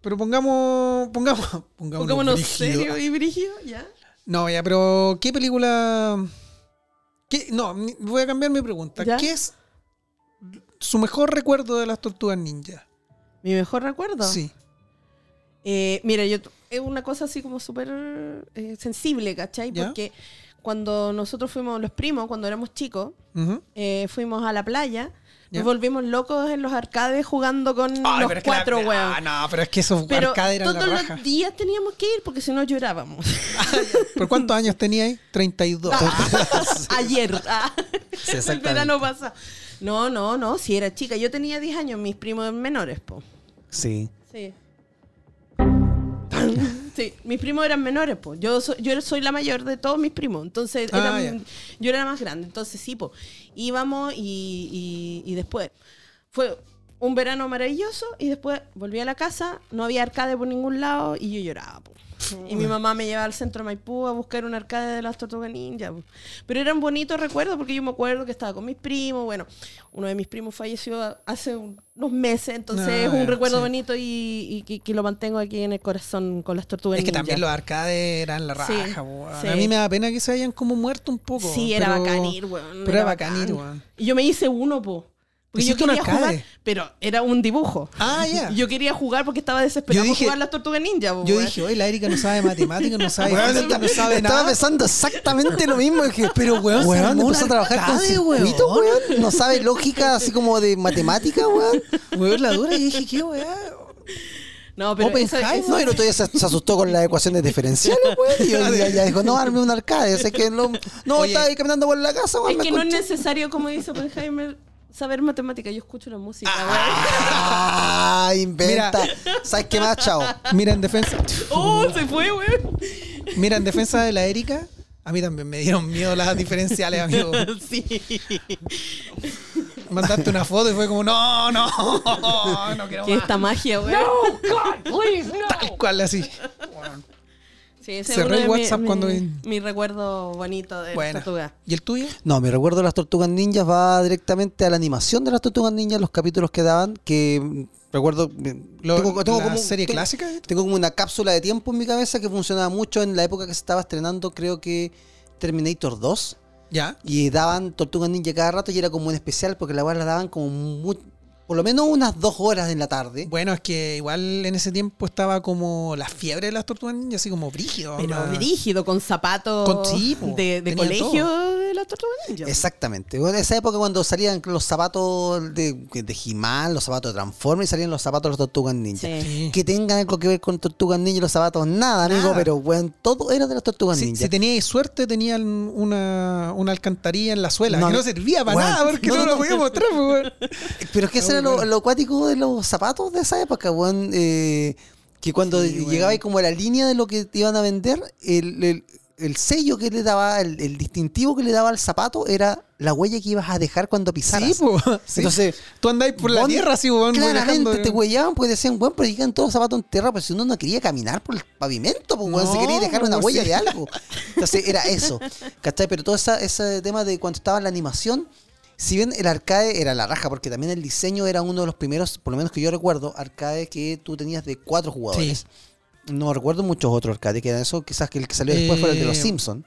Pero pongamos. Pongamos. Pongámonos, Pongámonos serio y brígido, ¿ya? No, ya, pero ¿qué película. ¿Qué? No, voy a cambiar mi pregunta. ¿Ya? ¿Qué es su mejor recuerdo de las tortugas ninja? Mi mejor recuerdo. Sí. Eh, mira, yo es una cosa así como súper eh, sensible, ¿cachai? ¿Ya? Porque cuando nosotros fuimos los primos, cuando éramos chicos, eh, fuimos a la playa, ¿Ya? nos volvimos locos en los arcades jugando con Ay, los la- cuatro, weón. Ah, no, pero es que esos Pero arcades eran la todos raja. los días teníamos que ir porque si no llorábamos. ¿Por cuántos años tenía ahí? 32. Ayer. ah, el verano pasado. No, no, no, si era chica. Yo tenía 10 años, mis primos menores, po. Sí. Sí. Sí, mis primos eran menores, pues. Yo soy, yo soy la mayor de todos mis primos. Entonces, Ah, eran- yo era la más grande. Entonces, sí, pues. Íbamos y, y- y después fue un verano maravilloso y después volví a la casa, no había arcade por ningún lado y yo lloraba, po. Y mi mamá me llevaba al centro de Maipú a buscar un arcade de las Tortugas Ninja. po. Pero eran bonitos recuerdos porque yo me acuerdo que estaba con mis primos. Bueno, uno de mis primos falleció hace unos meses, entonces Ah, es un recuerdo sí. bonito y, y que, que lo mantengo aquí en el corazón con las Tortugas Es que Ninja. también los arcades eran la raja, sí. A mí me da pena que se hayan como muerto un poco. Sí, era pero- bacán ir, weón. Pero era bacán ir, weón. Y yo me hice uno, po. Porque yo quería jugar, pero era un dibujo. Ah, ya. Yo quería jugar porque estaba desesperado por jugar las tortugas ninja. po, Yo weón. dije, oye, la Erika no sabe matemáticas, no sabe Weón, no sabe estaba nada. pensando exactamente lo mismo. Dije, Pero, weón, se weón, empezó a trabajar con circuitos, weón. weón. No sabe lógica así como de matemática, weón. Weón, la dura. Y dije, qué weá. No, pero eso- No, y el otro día se, se asustó con las ecuaciones diferenciales, weón. Y yo ya, ya dijo, no, arme un arcade. Sé que no, no Oye. estaba ahí caminando por la casa, weón. es que no es necesario, como dice Oppenheimer, saber matemática. Yo escucho la música, Ah, inventa. ¿Sabes qué más, chao? Mira, en defensa. ¡Oh, se fue, weón! Mira, en defensa de la Erika, a mí también me dieron miedo las diferenciales, amigo. sí. Mandaste una foto y fue como, no, no, no quiero ¿Qué más. esta magia, weón? Tal cual, así. Sí, Cerré el mi- WhatsApp mi, cuando vi- mi recuerdo bonito de Bueno. tortuga. ¿Y el tuyo? No, mi recuerdo de las Tortugas Ninjas va directamente a la animación de las Tortugas Ninjas, los capítulos que daban, que mm, recuerdo... mm, Lo- la un- serie tengo- clásica? Tengo como una cápsula de tiempo en mi cabeza que funcionaba mucho en la época que se estaba estrenando, creo que Terminator 2. ¿Ya? Y daban Tortugas Ninja cada rato y era como un especial porque la weá la daban como por lo menos unas dos horas en la tarde. Bueno, es que igual en ese tiempo estaba como la fiebre de las tortugas ninja, así como brígido. Pero brígido, con zapatos Con- sí, po, de, de colegio todo. de las tortugas ninja. Exactamente. En esa época cuando salían los zapatos de, de He-Man, los zapatos de Transformers y salían los zapatos de las Tortugas Ninja. Sí. Sí. Que tengan algo que ver con Tortugas Ninja y los zapatos, nada, amigo, Nada. pero bueno, todo era de las Tortugas Si, Ninja. si teníais suerte, tenían una, una alcantarilla en la suela, No, que no servía para nada, porque no, no, no, lo podía mostrar. Pero es que eso era lo, lo cuático de los zapatos de esa época, weón. eh, que cuando Sí, llegaba ahí como a la línea de lo que te iban a vender, el, el- el sello que le daba, el, el distintivo que le daba al zapato era la huella que ibas a dejar cuando pisaras. Sí, pues. sí. Entonces, tú andáis por la tierra, así, weón. Claramente manejando, te huellaban porque decían, weón, pero llegan todos zapatos en tierra, pero si uno no quería caminar por el pavimento, pues, weón, No, se quería dejar una pues, huella sí. de algo. Entonces era eso, ¿cachai? Pero todo esa- ese tema de cuando estaba en la animación, si bien el arcade era la raja, porque también el diseño era uno de los primeros, por lo menos que yo recuerdo, arcade que tú tenías de cuatro jugadores. No recuerdo muchos otros arcades que eran eso, quizás que el que salió después fue el de los Eh, Simpsons.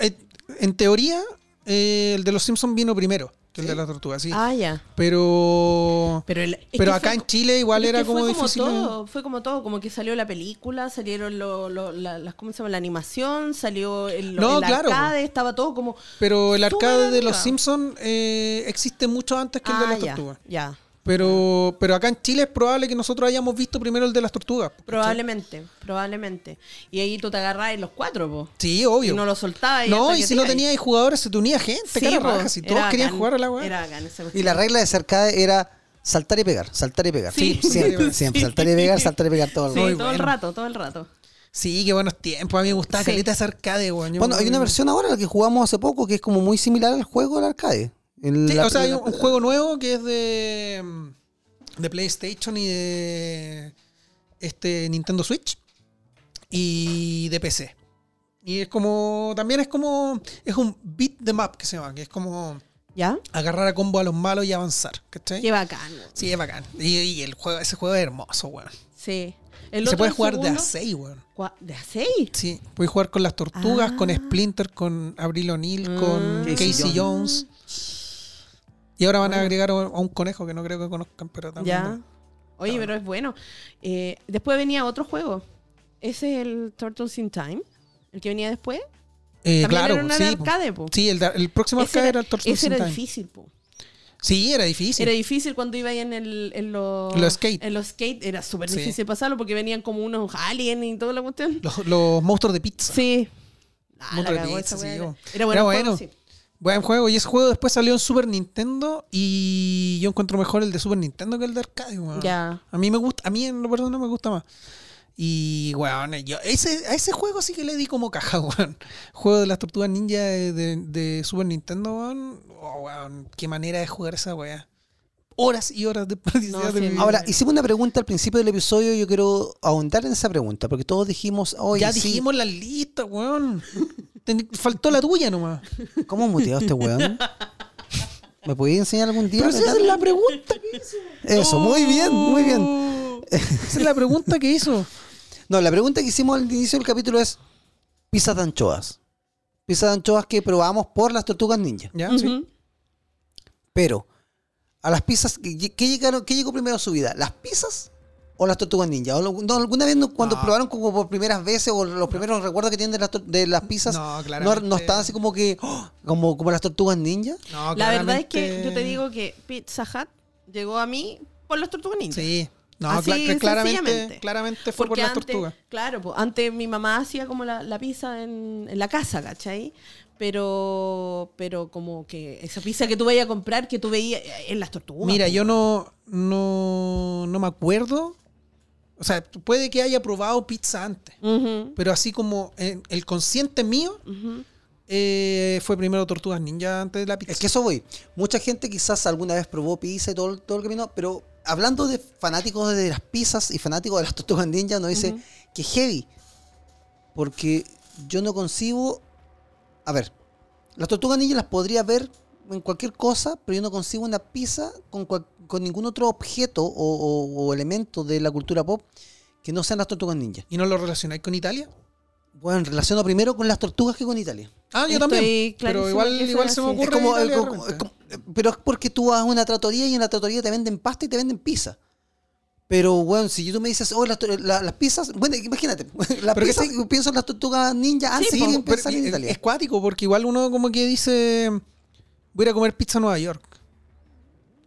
Eh, En teoría, eh, el de los Simpsons vino primero que el de las tortugas, sí. Ah, ya. Pero. Pero, el- Pero acá fue- en Chile igual era como fue difícil. todo, fue como todo, como que salió la película, salieron lo, lo- la, las, ¿cómo se llama? La animación, salió el, No, el claro. arcade, estaba todo como... Pero el arcade de los. Simpsons eh, existe mucho antes que el de Ah, las ya, tortugas. ya. Pero, pero acá en Chile es probable que nosotros hayamos visto primero el de las tortugas. Probablemente, probablemente. Y ahí tú te agarrabas los cuatro, po. Sí, obvio. Y no lo soltabas. No, y si te no tenías jugadores, se te unía gente, Sí, cara po, raja, si todos querían jugar a la weá. Era bacán esa Y la regla de cercade era saltar y pegar, saltar y pegar. Sí. siempre, siempre. Saltar y pegar, saltar y pegar todo el Sí, rato. Muy todo el rato, todo el rato. Sí, qué buenos tiempos. A mí me gustaba Sí. caleta esa arcade, weón. Bueno, hay una versión ahora la que jugamos hace poco que es como muy similar al juego del arcade. En Sí, la- o sea, hay un, juego nuevo que es de, de PlayStation y de este Nintendo Switch y de PC. Y es como, también es como, es un beat the map que se llama, que es como ¿Ya? agarrar a combo a los malos y avanzar, ¿cachai? Qué bacán. Sí, es bacán. Y, y el juego, ese juego es hermoso, weón. Sí. El se puede jugar de a segundo- 6, weón. ¿De a? Sí, puedes jugar con las tortugas, Ah. con Splinter, con Abril O'Neill, con Mm. Casey, Casey Jones. Y ahora van a agregar a un conejo que no creo que conozcan, pero también. Ya. Oye, pero es bueno. Eh, después venía otro juego. Ese es el Turtles in Time. El que venía después. Eh, También claro, era un sí. arcade, po. Sí, el, el próximo Ese arcade era, era el Turtles ese in era Time. difícil, po. Sí, era difícil. Era difícil cuando iba ahí en, el, en los... Los skate. En los skate era súper Sí. difícil pasarlo porque venían como unos aliens y toda la cuestión. Los, los monstruos de pizza. Sí. Ah, Monstruo la de pizza, esa sí. Era Era bueno. juego, bueno. sí. Buen juego. Y ese juego después salió en Super Nintendo. Y yo encuentro mejor el de Super Nintendo que el de arcade, weón. Ya. A mí me gusta, a mí en lo personal me gusta más. Y, weón, yo, ese, a ese juego sí que le di como caja, weón. Juego de las tortugas ninja de, de- de Super Nintendo, weón. Oh, weón, qué manera de jugar esa weá. Horas y horas de participación No, de sí, mi vida. Ahora, hicimos una pregunta al principio del episodio. Yo quiero ahondar en esa pregunta porque todos dijimos, oye, ya sí, dijimos la lista, weón. Ten- Faltó la tuya nomás. ¿cómo muteado este weón? ¿Me podías enseñar algún día? Pero esa es la pregunta que hizo. Eso, muy bien, muy bien. Oh, Esa es la pregunta que hizo. No, la pregunta que hicimos al inicio del capítulo es pizza de anchoas. Pizza de anchoas que probamos por las tortugas ninja. ¿Ya? Sí. Pero, a las pizzas, ¿qué, qué llegaron, qué llegó primero a su vida? ¿Las pizzas o las tortugas ninja? ¿O lo- no, ¿Alguna vez no- cuando No. probaron como por primeras veces o los primeros recuerdos que tienen de las, de las pizzas? No, no, estaban así como que, ¡oh! como, como las tortugas ninja. No, La verdad es que yo te digo que Pizza Hut llegó a mí por las tortugas ninja. Sí. No, Así, cla- claramente, claramente fue por Porque las antes, tortugas. Claro, pues antes mi mamá hacía como la, la pizza en, en la casa, ¿cachai? Pero, pero como que esa pizza que tú vayas a comprar, que tú veías eh, en las tortugas. Mira, pues. yo no, no, no me acuerdo. O sea, puede que haya probado pizza antes. Pero así como en el consciente mío eh, fue primero Tortugas Ninja antes de la pizza. Es que eso voy. Mucha gente quizás alguna vez probó pizza y todo, todo el camino, pero hablando de fanáticos de las pizzas y fanáticos de las tortugas ninja, nos dice que heavy. Porque yo no concibo. A ver, las tortugas ninja las podría ver en cualquier cosa, pero yo no concibo una pizza con, cual- con ningún otro objeto o, o- o elemento de la cultura pop que no sean las tortugas ninja. ¿Y no lo relacionáis con Italia? Bueno, relaciono primero con las tortugas que con Italia. Ah, yo Estoy también. Pero igual, igual se me ocurre. Es como, Italia de como- repente. como- pero es porque tú vas a una tratoría y en la tratoría te venden pasta y te venden pizza. Pero, bueno, si tú me dices, oh, las, to- la- las pizzas, bueno, imagínate, las Pero que pizzas, pienso en las tortugas ninja antes Sí, de pensar en Italia. Es cuático porque igual uno como que dice voy a ir a comer pizza a Nueva York.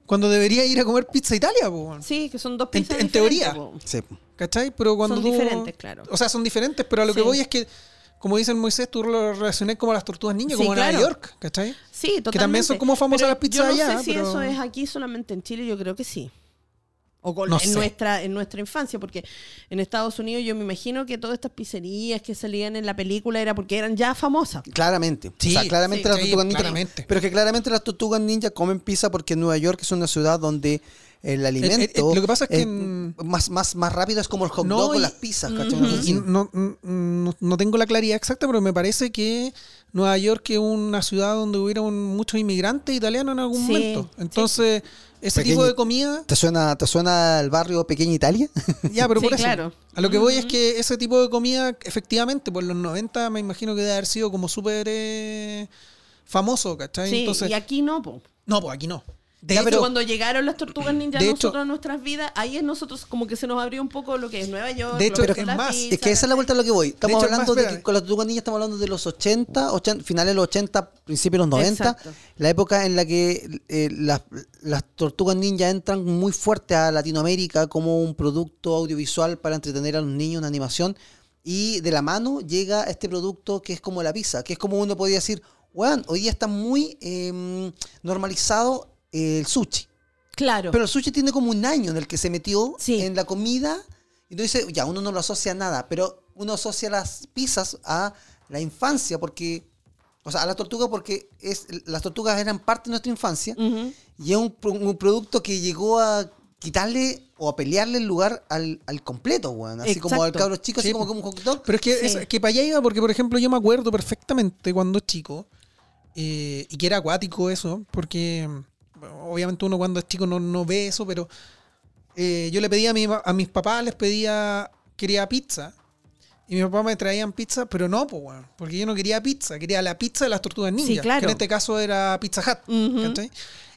Cuando debería ir a comer pizza a Italia, po. Sí, que son dos pizzas en teoría. po. Sí. ¿Cachai? Pero cuando Son tú- diferentes, claro. O sea, son diferentes, pero a lo que voy es que, como dicen Moisés, tú lo relacioné como a las tortugas niñas, Sí, como a Nueva claro. York, ¿cachai? Sí, totalmente. también son como famosas Pero las pizzas yo no allá, sé si pero- eso es aquí solamente en Chile, yo creo que sí. O con- No en, sé. nuestra, en nuestra infancia, porque en Estados Unidos yo me imagino que todas estas pizzerías que salían en la película era porque eran ya famosas. Claramente. Sí, o sea, claramente sí, las sí, tortugas ninja. claramente. Pero que claramente las tortugas ninja comen pizza porque Nueva York es una ciudad donde el alimento. eh, lo que pasa es que eh, más, más, más rápido es como el hot No, dog o las pizzas, ¿cachai? Una cosa Y no, no, no tengo la claridad exacta, pero me parece que Nueva York es una ciudad donde hubieron muchos inmigrantes italianos en algún Sí, momento. Entonces, ese Pequeño- tipo de comida, ¿Te suena, ¿Te suena el barrio Pequeña Italia? ya, pero Sí, por eso. claro. A lo que voy es que ese tipo de comida, efectivamente, por los 90 me imagino que debe haber sido como súper eh, famoso, ¿cachai? Sí, Entonces, y aquí no, po. no, pues aquí no. De Ya, hecho, pero- cuando llegaron las tortugas ninja a de nosotros hecho- a nuestras vidas, ahí es nosotros como que se nos abrió un poco lo que es Nueva York. De hecho, lo que es más, pizza, Es que esa es la vuelta a lo que voy. Estamos De hecho, hablando más, de que con las tortugas ninja estamos hablando de los 80, 80 finales de los 80, principios de los 90. Exacto. La época en la que eh, las, las tortugas ninja entran muy fuerte a Latinoamérica como un producto audiovisual para entretener a los niños, una animación. Y de la mano llega este producto que es como la pizza, que es como uno podría decir, weón, hoy día está muy eh, normalizado el sushi. Claro. Pero el sushi tiene como un año en el que se metió Sí. en la comida. Y entonces, ya, uno no lo asocia a nada, pero uno asocia las pizzas a la infancia, porque. O sea, a la tortuga, porque es, las tortugas eran parte de nuestra infancia. Y es un, pro- un producto que llegó a quitarle o a pelearle el lugar al, al completo, weón. Así como al cabro chico, así Sí, como, como un hot dog. Pero es que, Sí. es que para allá iba, porque por ejemplo yo me acuerdo perfectamente cuando chico, eh, y que era acuático eso, porque obviamente uno cuando es chico no, no ve eso, pero eh, yo le pedía a, mi, a mis papás, les pedía, quería pizza, y mis papás me traían pizza, pero no, pues, weón, porque yo no quería pizza, quería la pizza de las tortugas ninja, Sí, claro. que en este caso era Pizza Hut. ¿cachai?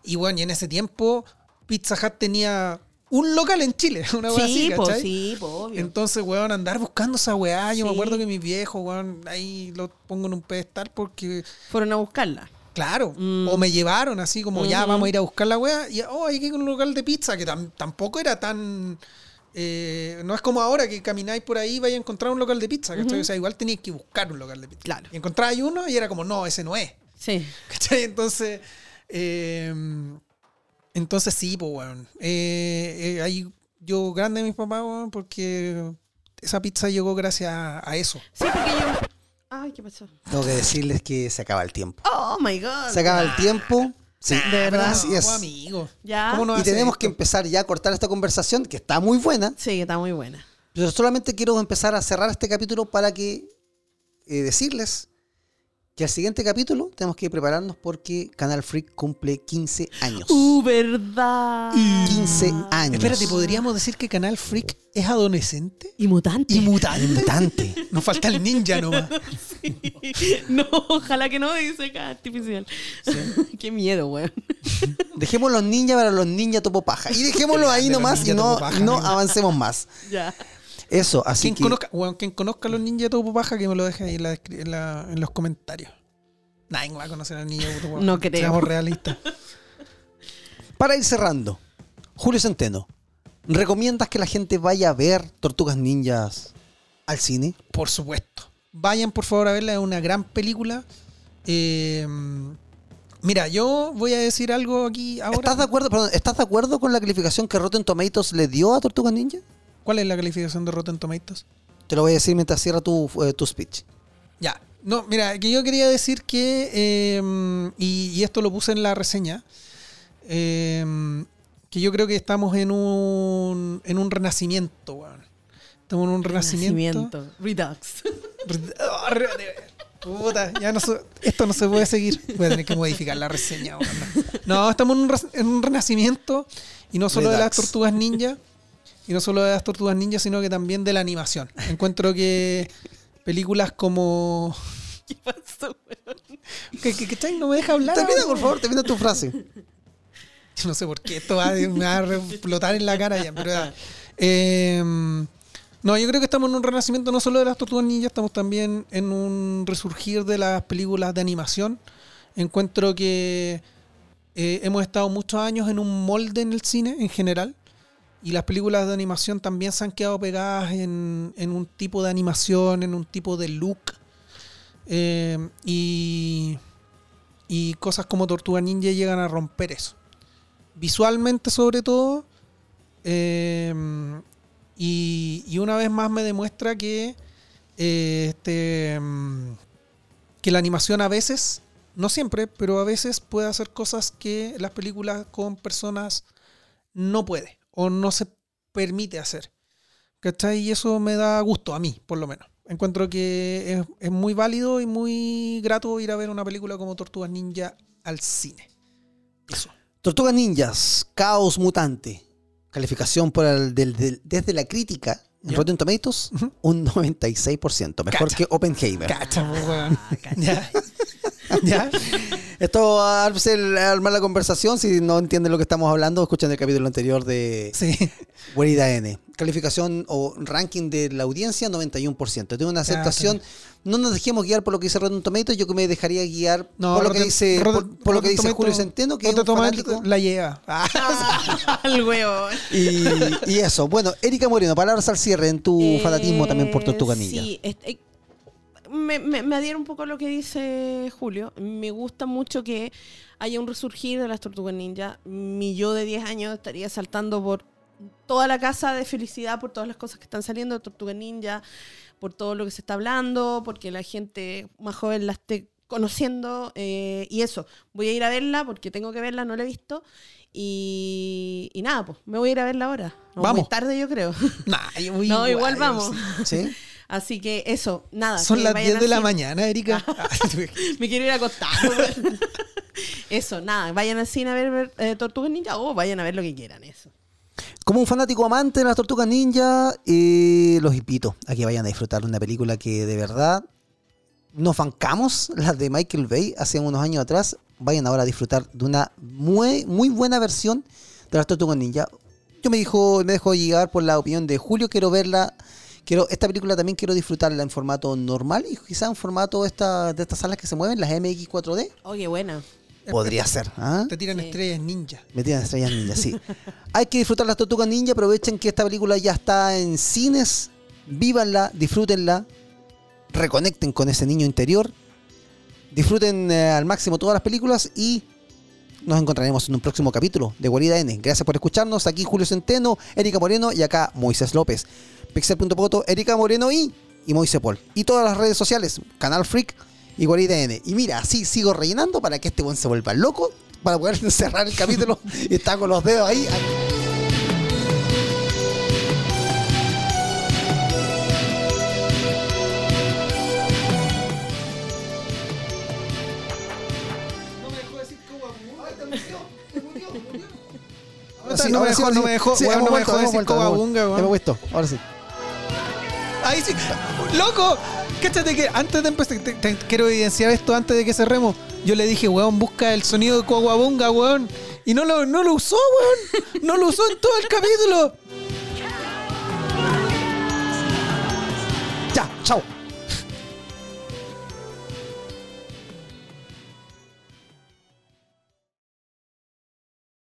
Y bueno, y en ese tiempo Pizza Hut tenía un local en Chile, una cosa Sí, así, po, sí, po, obvio. Entonces, weón, andar buscando esa weá. Yo me acuerdo que mis viejos, weón, ahí lo pongo en un pedestal porque, Fueron a buscarla. Claro, Mm. o me llevaron así como ya vamos a ir a buscar la weá. Y, oh, hay que ir a un local de pizza que tam- tampoco era tan. eh, no es como ahora que camináis por ahí y vais a encontrar un local de pizza, ¿cachai? O sea, igual tenías que buscar un local de pizza. Claro. Y encontrabais uno y era como, no, ese no es. Sí. ¿Cachai? Entonces, eh, entonces sí, pues, weón. Eh, eh, ahí yo grande de mis papás, weón, porque esa pizza llegó gracias a, a eso. Sí, porque yo. Ay, ¿qué pasó? Tengo que decirles que se acaba el tiempo. Oh my god. Se acaba el tiempo. Sí, de verdad. Así No, es. amigo. Ya. ¿Cómo no Y tenemos esto? que empezar ya a cortar esta conversación, que está muy buena, Sí, está muy buena. pero solamente quiero empezar a cerrar este capítulo para que eh, decirles que al siguiente capítulo tenemos que prepararnos porque Canal Freak cumple 15 años. Uh, verdad. 15 años. Espérate, ¿podríamos decir que Canal Freak es adolescente? Y mutante. ¿Y mutante? Mutante. Nos falta el ninja nomás. no, ojalá que no dice acá artificial. Qué miedo, weón. Dejemos los ninjas para los ninjas topo paja. Y dejémoslo ahí nomás y no, paja, no avancemos más. Ya. Eso, así que conozca, weón, quien conozca a los ninjas de Topo Paja, que me lo deje ahí en, la descri- en la- en los comentarios. Nadie va a conocer al ninja de Topo Paja. No creo. Seamos realistas. para ir cerrando, Julio Centeno, ¿recomiendas que la gente vaya a ver Tortugas Ninjas al cine? Por supuesto. Vayan por favor a verla, es una gran película. Eh, mira, yo voy a decir algo aquí ahora. ¿Estás de acuerdo, perdón, ¿Estás de acuerdo con la calificación que Rotten Tomatoes le dio a Tortugas Ninja? ¿Cuál es la calificación de Rotten Tomatoes? Te lo voy a decir mientras cierra tu, eh, tu speech. Ya. No, mira, que yo quería decir que, eh, y, y esto lo puse en la reseña, eh, que yo creo que estamos en un, en un renacimiento, weón. Estamos en un renacimiento. Redux. Puta, ya no se- esto no se puede seguir. Voy a tener que modificar la reseña. weón. No, estamos en un, re- en un renacimiento y no solo de las tortugas ninja, y no solo de las tortugas ninja, sino que también de la animación. Encuentro que películas como... ¿Qué pasó, weón? ¿Qué, qué, qué chay? No me deja hablar. Termina, weón. por favor, termina tu frase. Yo no sé por qué esto va, me va a explotar en la cara ya, pero. Eh, no, yo creo que estamos en un renacimiento no solo de las tortugas ninjas, estamos también en un resurgir de las películas de animación. Encuentro que eh, hemos estado muchos años en un molde en el cine en general. Y las películas de animación también se han quedado pegadas en, en un tipo de animación, en un tipo de look. Eh, y, y cosas como Tortuga Ninja llegan a romper eso. Visualmente sobre todo. eh, y, y una vez más me demuestra que eh, este, que la animación a veces, no siempre, pero a veces puede hacer cosas que las películas con personas no puede o no se permite hacer. ¿Cachai? Y eso me da gusto a mí, por lo menos. Encuentro que es, es muy válido y muy grato ir a ver una película como Tortugas Ninja al cine. Eso. Tortugas Ninjas, Caos Mutante. Calificación por el, del- del- desde la crítica en Ya. Rotten Tomatoes, un 96%. Mejor Cacha. que Oppenheimer. Cacha, po, weón. Ya. ¿Ya? Esto va a armar la conversación. Si no entienden lo que estamos hablando, escuchen el capítulo anterior de Sí. Guarida N. Calificación o ranking de la audiencia, 91%. Tiene una aceptación. No nos dejemos guiar por lo que dice Rotten Tomatoes. Yo que me dejaría guiar por lo que Rotten- dice, Rotten- por, por lo que dice Tomato- Julio Centeno, que es un la lleva. Ah, El huevo. Y, y eso. Bueno, Erika Moreno, palabras al cierre en tu Eh, fanatismo también por Tortuga Ninja. Sí, este, me, me, me adhiero un poco a lo que dice Julio. Me gusta mucho que haya un resurgir de las Tortugas Ninja. Mi yo de 10 años estaría saltando por toda la casa de felicidad por todas las cosas que están saliendo de Tortugas Ninja, por todo lo que se está hablando, porque la gente más joven la esté conociendo. eh, y eso, voy a ir a verla porque tengo que verla, no la he visto. Y, y nada, pues me voy a ir a verla ahora. No, Vamos. Muy tarde, yo creo. nah, yo voy No, igual vamos. ¿Sí? Así que eso, nada. Son las vayan 10 de la mañana, Erika. Me quiero ir a acostar. weón. eso, nada. Vayan al cine a ver, ver, eh, Tortugas Ninja o vayan a ver lo que quieran. Eso. Como un fanático amante de las tortugas ninja, eh, los invito a que vayan a disfrutar de una película que de verdad nos bancamos, las de Michael Bay, hace unos años atrás. Vayan ahora a disfrutar de una muy, muy buena versión de las tortugas ninja. Yo me dijo, me dejo llegar por la opinión de Julio, quiero verla. Quiero, esta película también quiero disfrutarla en formato normal y quizá en formato esta, de estas salas que se mueven, las MX4D. Oye, buena. Podría ser. ¿ah? Te tiran Sí. estrellas ninja. Me tiran estrellas ninja, sí. Hay que disfrutar las tortugas ninja. Aprovechen que esta película ya está en cines. Vívanla, disfrútenla. Reconecten con ese niño interior. Disfruten eh, al máximo todas las películas y nos encontraremos en un próximo capítulo de Guarida N. Gracias por escucharnos. Aquí Julio Centeno, Erika Moreno y acá Moisés López. Pixel.poto, Erika Moreno y, y Moisés Paul. Y todas las redes sociales, Canal Freak y Guarida N. Y mira, así sigo rellenando para que este buen se vuelva loco, para poder cerrar el capítulo y está con los dedos ahí. No me dejó, no me dejó, no me dejó decir cobabunga, weón. Hemos puesto, ahora sí. Ahí sí. ¡Loco! Cáchate que antes de empezar, quiero evidenciar esto antes de que cerremos. Yo le dije, weón, busca el sonido de Coahuabonga, weón. Y no lo, no lo usó, weón. No lo usó en todo el capítulo. Ya, chao.